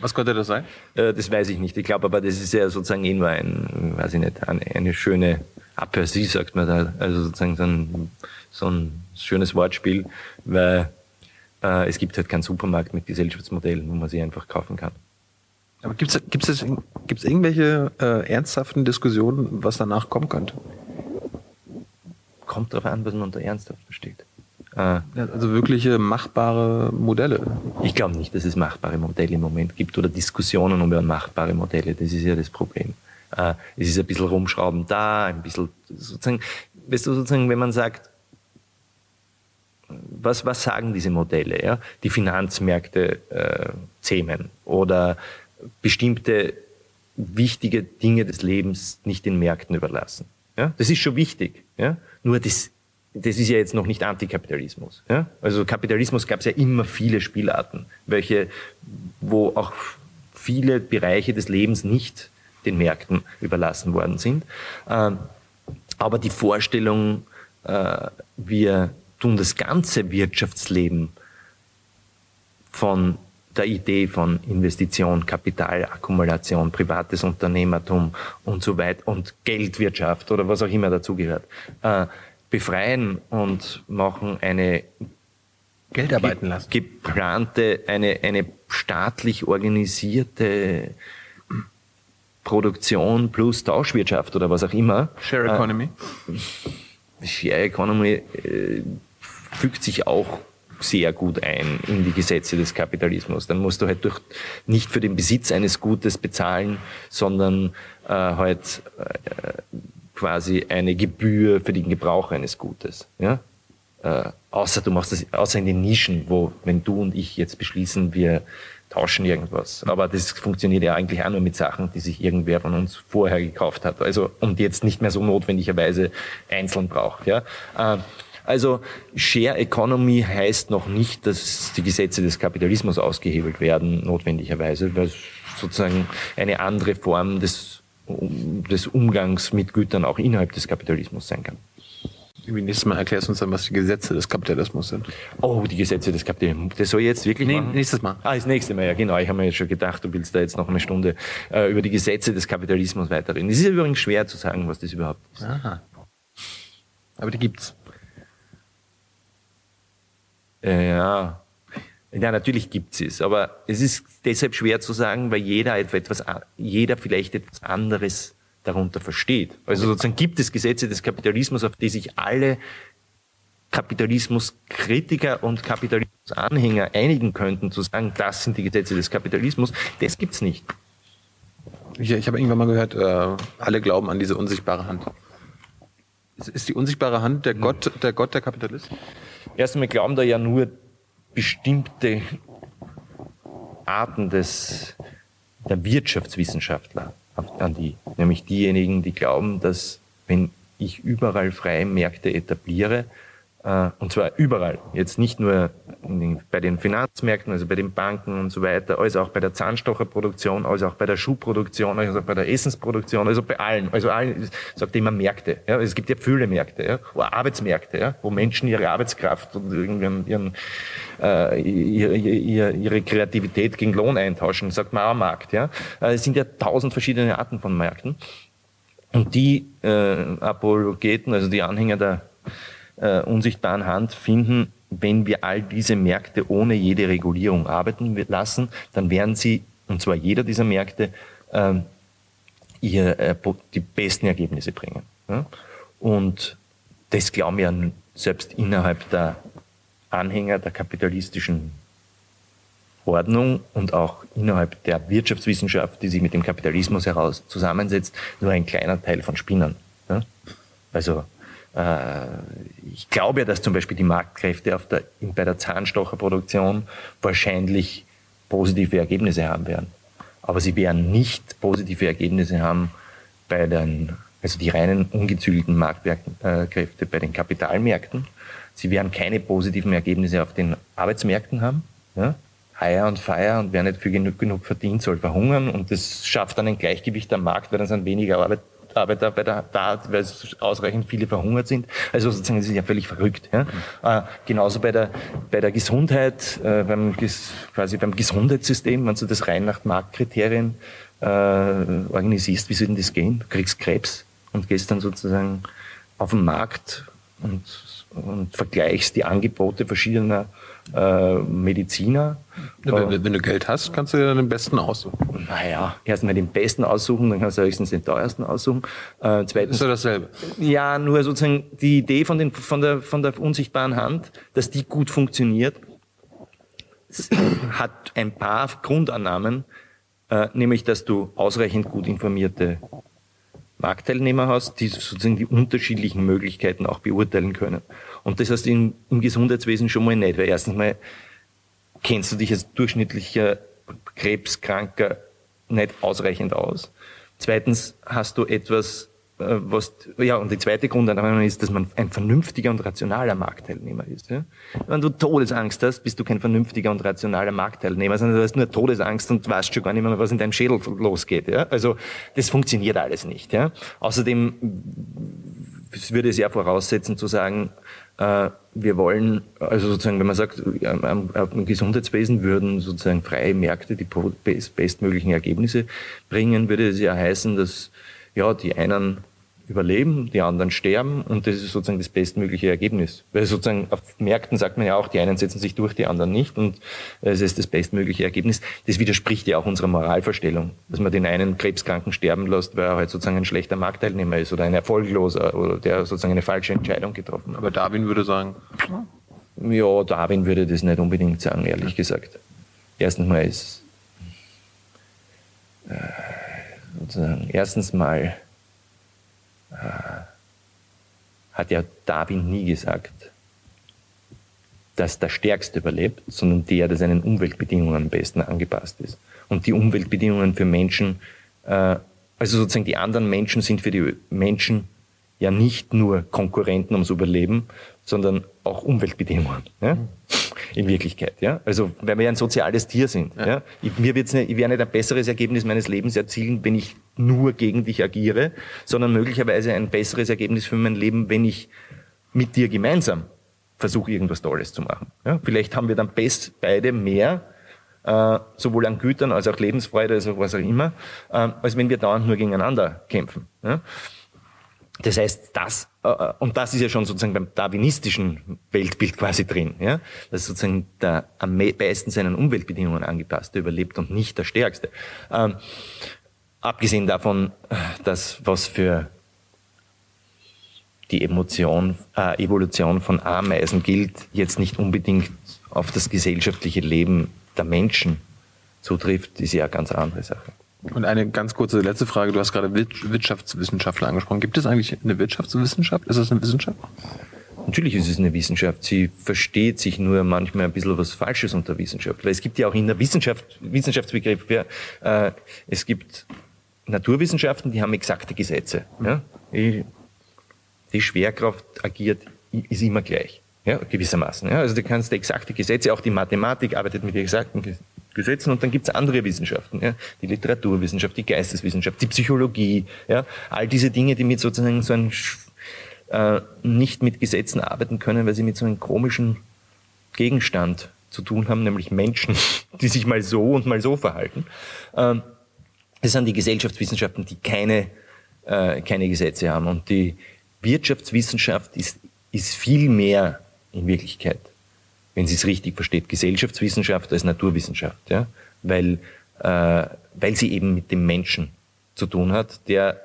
Was könnte das sein? Äh, das weiß ich nicht. Ich glaube aber, das ist ja sozusagen eh nur ein, weiß ich nicht, eine, eine schöne Aperçu, sagt man da. Also sozusagen so ein, so ein schönes Wortspiel, weil äh, es gibt halt keinen Supermarkt mit Gesellschaftsmodellen, wo man sie einfach kaufen kann. Aber gibt es gibt's, gibt's irgendwelche äh, ernsthaften Diskussionen, was danach kommen könnte? Kommt darauf an, was man unter ernsthaft versteht. Äh, Also wirkliche machbare Modelle. Ich glaube nicht, dass es machbare Modelle im Moment gibt oder Diskussionen über machbare Modelle. Das ist ja das Problem. Äh, es ist ein bisschen rumschrauben da, ein bisschen sozusagen, weißt du, sozusagen, wenn man sagt, was, was sagen diese Modelle? Ja? Die Finanzmärkte äh, zähmen oder bestimmte wichtige Dinge des Lebens nicht den Märkten überlassen. Ja? Das ist schon wichtig. Ja? Nur das, das ist ja jetzt noch nicht Antikapitalismus. Ja? Also Kapitalismus gab es ja immer viele Spielarten, welche, wo auch viele Bereiche des Lebens nicht den Märkten überlassen worden sind. Ähm, aber die Vorstellung, äh, wir tun das ganze Wirtschaftsleben von der Idee von Investition, Kapitalakkumulation, privates Unternehmertum und so weiter und Geldwirtschaft oder was auch immer dazugehört, äh, befreien und machen eine Geld arbeiten lassen. geplante, eine, eine staatlich organisierte Produktion plus Tauschwirtschaft oder was auch immer. Share Economy. Äh, Share Economy äh, fügt sich auch sehr gut ein in die Gesetze des Kapitalismus. Dann musst du halt durch, nicht für den Besitz eines Gutes bezahlen, sondern äh, halt äh, quasi eine Gebühr für den Gebrauch eines Gutes. Ja? Äh, außer du machst das, außer in den Nischen, wo, wenn du und ich jetzt beschließen, wir tauschen irgendwas. Aber das funktioniert ja eigentlich auch nur mit Sachen, die sich irgendwer von uns vorher gekauft hat. Also, und jetzt nicht mehr so notwendigerweise einzeln braucht, ja. Äh, also Share Economy heißt noch nicht, dass die Gesetze des Kapitalismus ausgehebelt werden, notwendigerweise, weil es sozusagen eine andere Form des, des Umgangs mit Gütern auch innerhalb des Kapitalismus sein kann. Wie nächstes Mal erklärst du uns dann, was die Gesetze des Kapitalismus sind. Oh, die Gesetze des Kapitalismus. Das soll jetzt wirklich Nee, machen? nächstes Mal. Ah, das nächste Mal, ja genau. Ich habe mir jetzt schon gedacht, du willst da jetzt noch eine Stunde äh, über die Gesetze des Kapitalismus weiterreden. Es ist übrigens schwer zu sagen, was das überhaupt ist. Aha. Aber die gibt's. Äh, ja. Ja, natürlich gibt es, aber es ist deshalb schwer zu sagen, weil jeder etwas, jeder vielleicht etwas anderes darunter versteht. Also sozusagen gibt es Gesetze des Kapitalismus, auf die sich alle Kapitalismuskritiker und Kapitalismusanhänger einigen könnten, zu sagen, das sind die Gesetze des Kapitalismus. Das gibt's nicht. Ich, ich habe irgendwann mal gehört, äh, alle glauben an diese unsichtbare Hand. Ist, ist die unsichtbare Hand der Gott, der Gott der Kapitalisten? Erst einmal glauben da ja nur bestimmte Arten des, der Wirtschaftswissenschaftler an die. Nämlich diejenigen, die glauben, dass wenn ich überall freie Märkte etabliere, und zwar überall, jetzt nicht nur den, bei den Finanzmärkten, also bei den Banken und so weiter, als auch bei der Zahnstocherproduktion, als auch bei der Schuhproduktion, als auch bei der Essensproduktion, also bei allen, also allen, sagt immer Märkte. Ja, es gibt ja viele Märkte, ja, Arbeitsmärkte, ja, wo Menschen ihre Arbeitskraft und ihren, ihren, äh, ihre, ihre, ihre Kreativität gegen Lohn eintauschen, sagt man auch Markt. Ja. Äh, es sind ja tausend verschiedene Arten von Märkten. Und die äh, Apologeten, also die Anhänger der äh, unsichtbaren Hand finden, wenn wir all diese Märkte ohne jede Regulierung arbeiten lassen, dann werden sie, und zwar jeder dieser Märkte, äh, ihr, äh, die besten Ergebnisse bringen. Ja? Und das glauben ja selbst innerhalb der Anhänger der kapitalistischen Ordnung und auch innerhalb der Wirtschaftswissenschaft, die sich mit dem Kapitalismus heraus zusammensetzt, nur ein kleiner Teil von Spinnern. Ja? Also ich glaube ja, dass zum Beispiel die Marktkräfte der, bei der Zahnstocherproduktion wahrscheinlich positive Ergebnisse haben werden. Aber sie werden nicht positive Ergebnisse haben bei den, also die reinen ungezügelten Marktkräfte bei den Kapitalmärkten. Sie werden keine positiven Ergebnisse auf den Arbeitsmärkten haben. Ja? Hire und Fire und wer nicht für genug, genug verdient, soll verhungern und das schafft dann ein Gleichgewicht am Markt, weil dann sind weniger Arbeit, Arbeiter bei der, da, weil ausreichend viele verhungert sind. Also sozusagen, das ist ja völlig verrückt. Ja? Mhm. Äh, genauso bei der, bei der Gesundheit, äh, beim, quasi beim Gesundheitssystem, wenn du das rein nach Marktkriterien äh, organisierst, wie soll denn das gehen? Du kriegst Krebs und gehst dann sozusagen auf den Markt und, und vergleichst die Angebote verschiedener äh, Mediziner. Wenn, wenn, du Geld hast, kannst du dir den besten aussuchen. Naja, erstmal den besten aussuchen, dann kannst du höchstens den teuersten aussuchen. Äh, zweitens, ist ja dasselbe. Ja, nur sozusagen die Idee von, den, von, der, von der unsichtbaren Hand, dass die gut funktioniert, hat ein paar Grundannahmen, äh, nämlich dass du ausreichend gut informierte Marktteilnehmer hast, die sozusagen die unterschiedlichen Möglichkeiten auch beurteilen können. Und das heißt im, im Gesundheitswesen schon mal nicht, weil erstens mal kennst du dich als durchschnittlicher Krebskranker nicht ausreichend aus. Zweitens hast du etwas, was, ja, und die zweite Grundannahme ist, dass man ein vernünftiger und rationaler Marktteilnehmer ist. Ja? Wenn du Todesangst hast, bist du kein vernünftiger und rationaler Marktteilnehmer, sondern du hast nur Todesangst und weißt schon gar nicht mehr, was in deinem Schädel losgeht. Ja? Also, das funktioniert alles nicht. Ja? Außerdem würde es ja voraussetzen zu sagen, äh, wir wollen, also sozusagen, wenn man sagt, am Gesundheitswesen würden sozusagen freie Märkte die bestmöglichen Ergebnisse bringen, würde es ja heißen, dass ja die einen überleben, die anderen sterben und das ist sozusagen das bestmögliche Ergebnis. Weil sozusagen auf Märkten sagt man ja auch, die einen setzen sich durch, die anderen nicht und es ist das bestmögliche Ergebnis. Das widerspricht ja auch unserer Moralvorstellung, dass man den einen Krebskranken sterben lässt, weil er halt sozusagen ein schlechter Marktteilnehmer ist oder ein Erfolgloser oder der sozusagen eine falsche Entscheidung getroffen hat. Aber Darwin würde sagen, ja, Darwin würde das nicht unbedingt sagen, ehrlich ja. gesagt. Erstens mal ist äh, sozusagen erstens mal äh, hat ja Darwin nie gesagt, dass der Stärkste überlebt, sondern der, der seinen Umweltbedingungen am besten angepasst ist. Und die Umweltbedingungen für Menschen, äh, also sozusagen die anderen Menschen sind für die Menschen ja nicht nur Konkurrenten ums Überleben, sondern auch Umweltbedingungen. Ja? In Wirklichkeit, ja. Also, weil wir ja ein soziales Tier sind. Ja. ja? Ich, mir wird's nicht, ich werde nicht ein besseres Ergebnis meines Lebens erzielen, wenn ich nur gegen dich agiere, sondern möglicherweise ein besseres Ergebnis für mein Leben, wenn ich mit dir gemeinsam versuche, irgendwas Tolles zu machen. Ja? Vielleicht haben wir dann best beide mehr, äh, sowohl an Gütern als auch Lebensfreude, also was auch immer, äh, als wenn wir dauernd nur gegeneinander kämpfen. Ja? Das heißt, das, äh, äh, und das ist ja schon sozusagen beim darwinistischen Weltbild quasi drin, ja, dass sozusagen der am besten seinen Umweltbedingungen angepasste überlebt und nicht der Stärkste. Ähm, abgesehen davon, dass was für die Emotion, äh, Evolution von Ameisen gilt, jetzt nicht unbedingt auf das gesellschaftliche Leben der Menschen zutrifft, ist ja eine ganz andere Sache. Und eine ganz kurze letzte Frage. Du hast gerade Wirtschaftswissenschaftler angesprochen. Gibt es eigentlich eine Wirtschaftswissenschaft? Ist das eine Wissenschaft? Natürlich ist es eine Wissenschaft. Sie versteht sich nur manchmal ein bisschen was Falsches unter Wissenschaft. Weil es gibt ja auch in der Wissenschaft, Wissenschaftsbegriff, äh, es gibt Naturwissenschaften, die haben exakte Gesetze. Ja? Die Schwerkraft agiert, ist immer gleich. Ja, gewissermaßen. Ja? Also du kannst exakte Gesetze, auch die Mathematik arbeitet mit exakten Gesetzen und dann gibt's andere Wissenschaften, ja? die Literaturwissenschaft, die Geisteswissenschaft, die Psychologie, ja? all diese Dinge, die mit sozusagen so einem äh, nicht mit Gesetzen arbeiten können, weil sie mit so einem komischen Gegenstand zu tun haben, nämlich Menschen, die sich mal so und mal so verhalten. Ähm, das sind die Gesellschaftswissenschaften, die keine, äh, keine Gesetze haben. Und die Wirtschaftswissenschaft ist, ist viel mehr in Wirklichkeit wenn sie es richtig versteht, Gesellschaftswissenschaft als Naturwissenschaft, ja, weil, äh, weil sie eben mit dem Menschen zu tun hat, der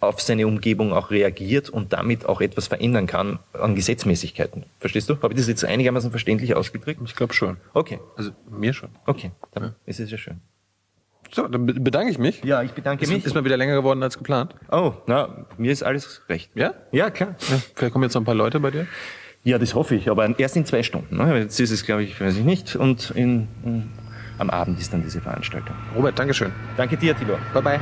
auf seine Umgebung auch reagiert und damit auch etwas verändern kann an Gesetzmäßigkeiten. Verstehst du? Habe ich das jetzt einigermaßen verständlich ausgedrückt? Ich glaube schon. Okay. Also mir schon. Okay, dann ja. ist es ja schön. So, dann bedanke ich mich. Ja, ich bedanke ist, mich. Ist mal wieder länger geworden als geplant. Oh, na, mir ist alles recht. Ja? Ja, klar. Ja, vielleicht kommen jetzt noch ein paar Leute bei dir. Ja, das hoffe ich, aber erst in zwei Stunden. Ne? Jetzt ist es, glaube ich, weiß ich nicht. Und in, in, am Abend ist dann diese Veranstaltung. Robert, Dankeschön. Danke dir, Tilo. Bye bye.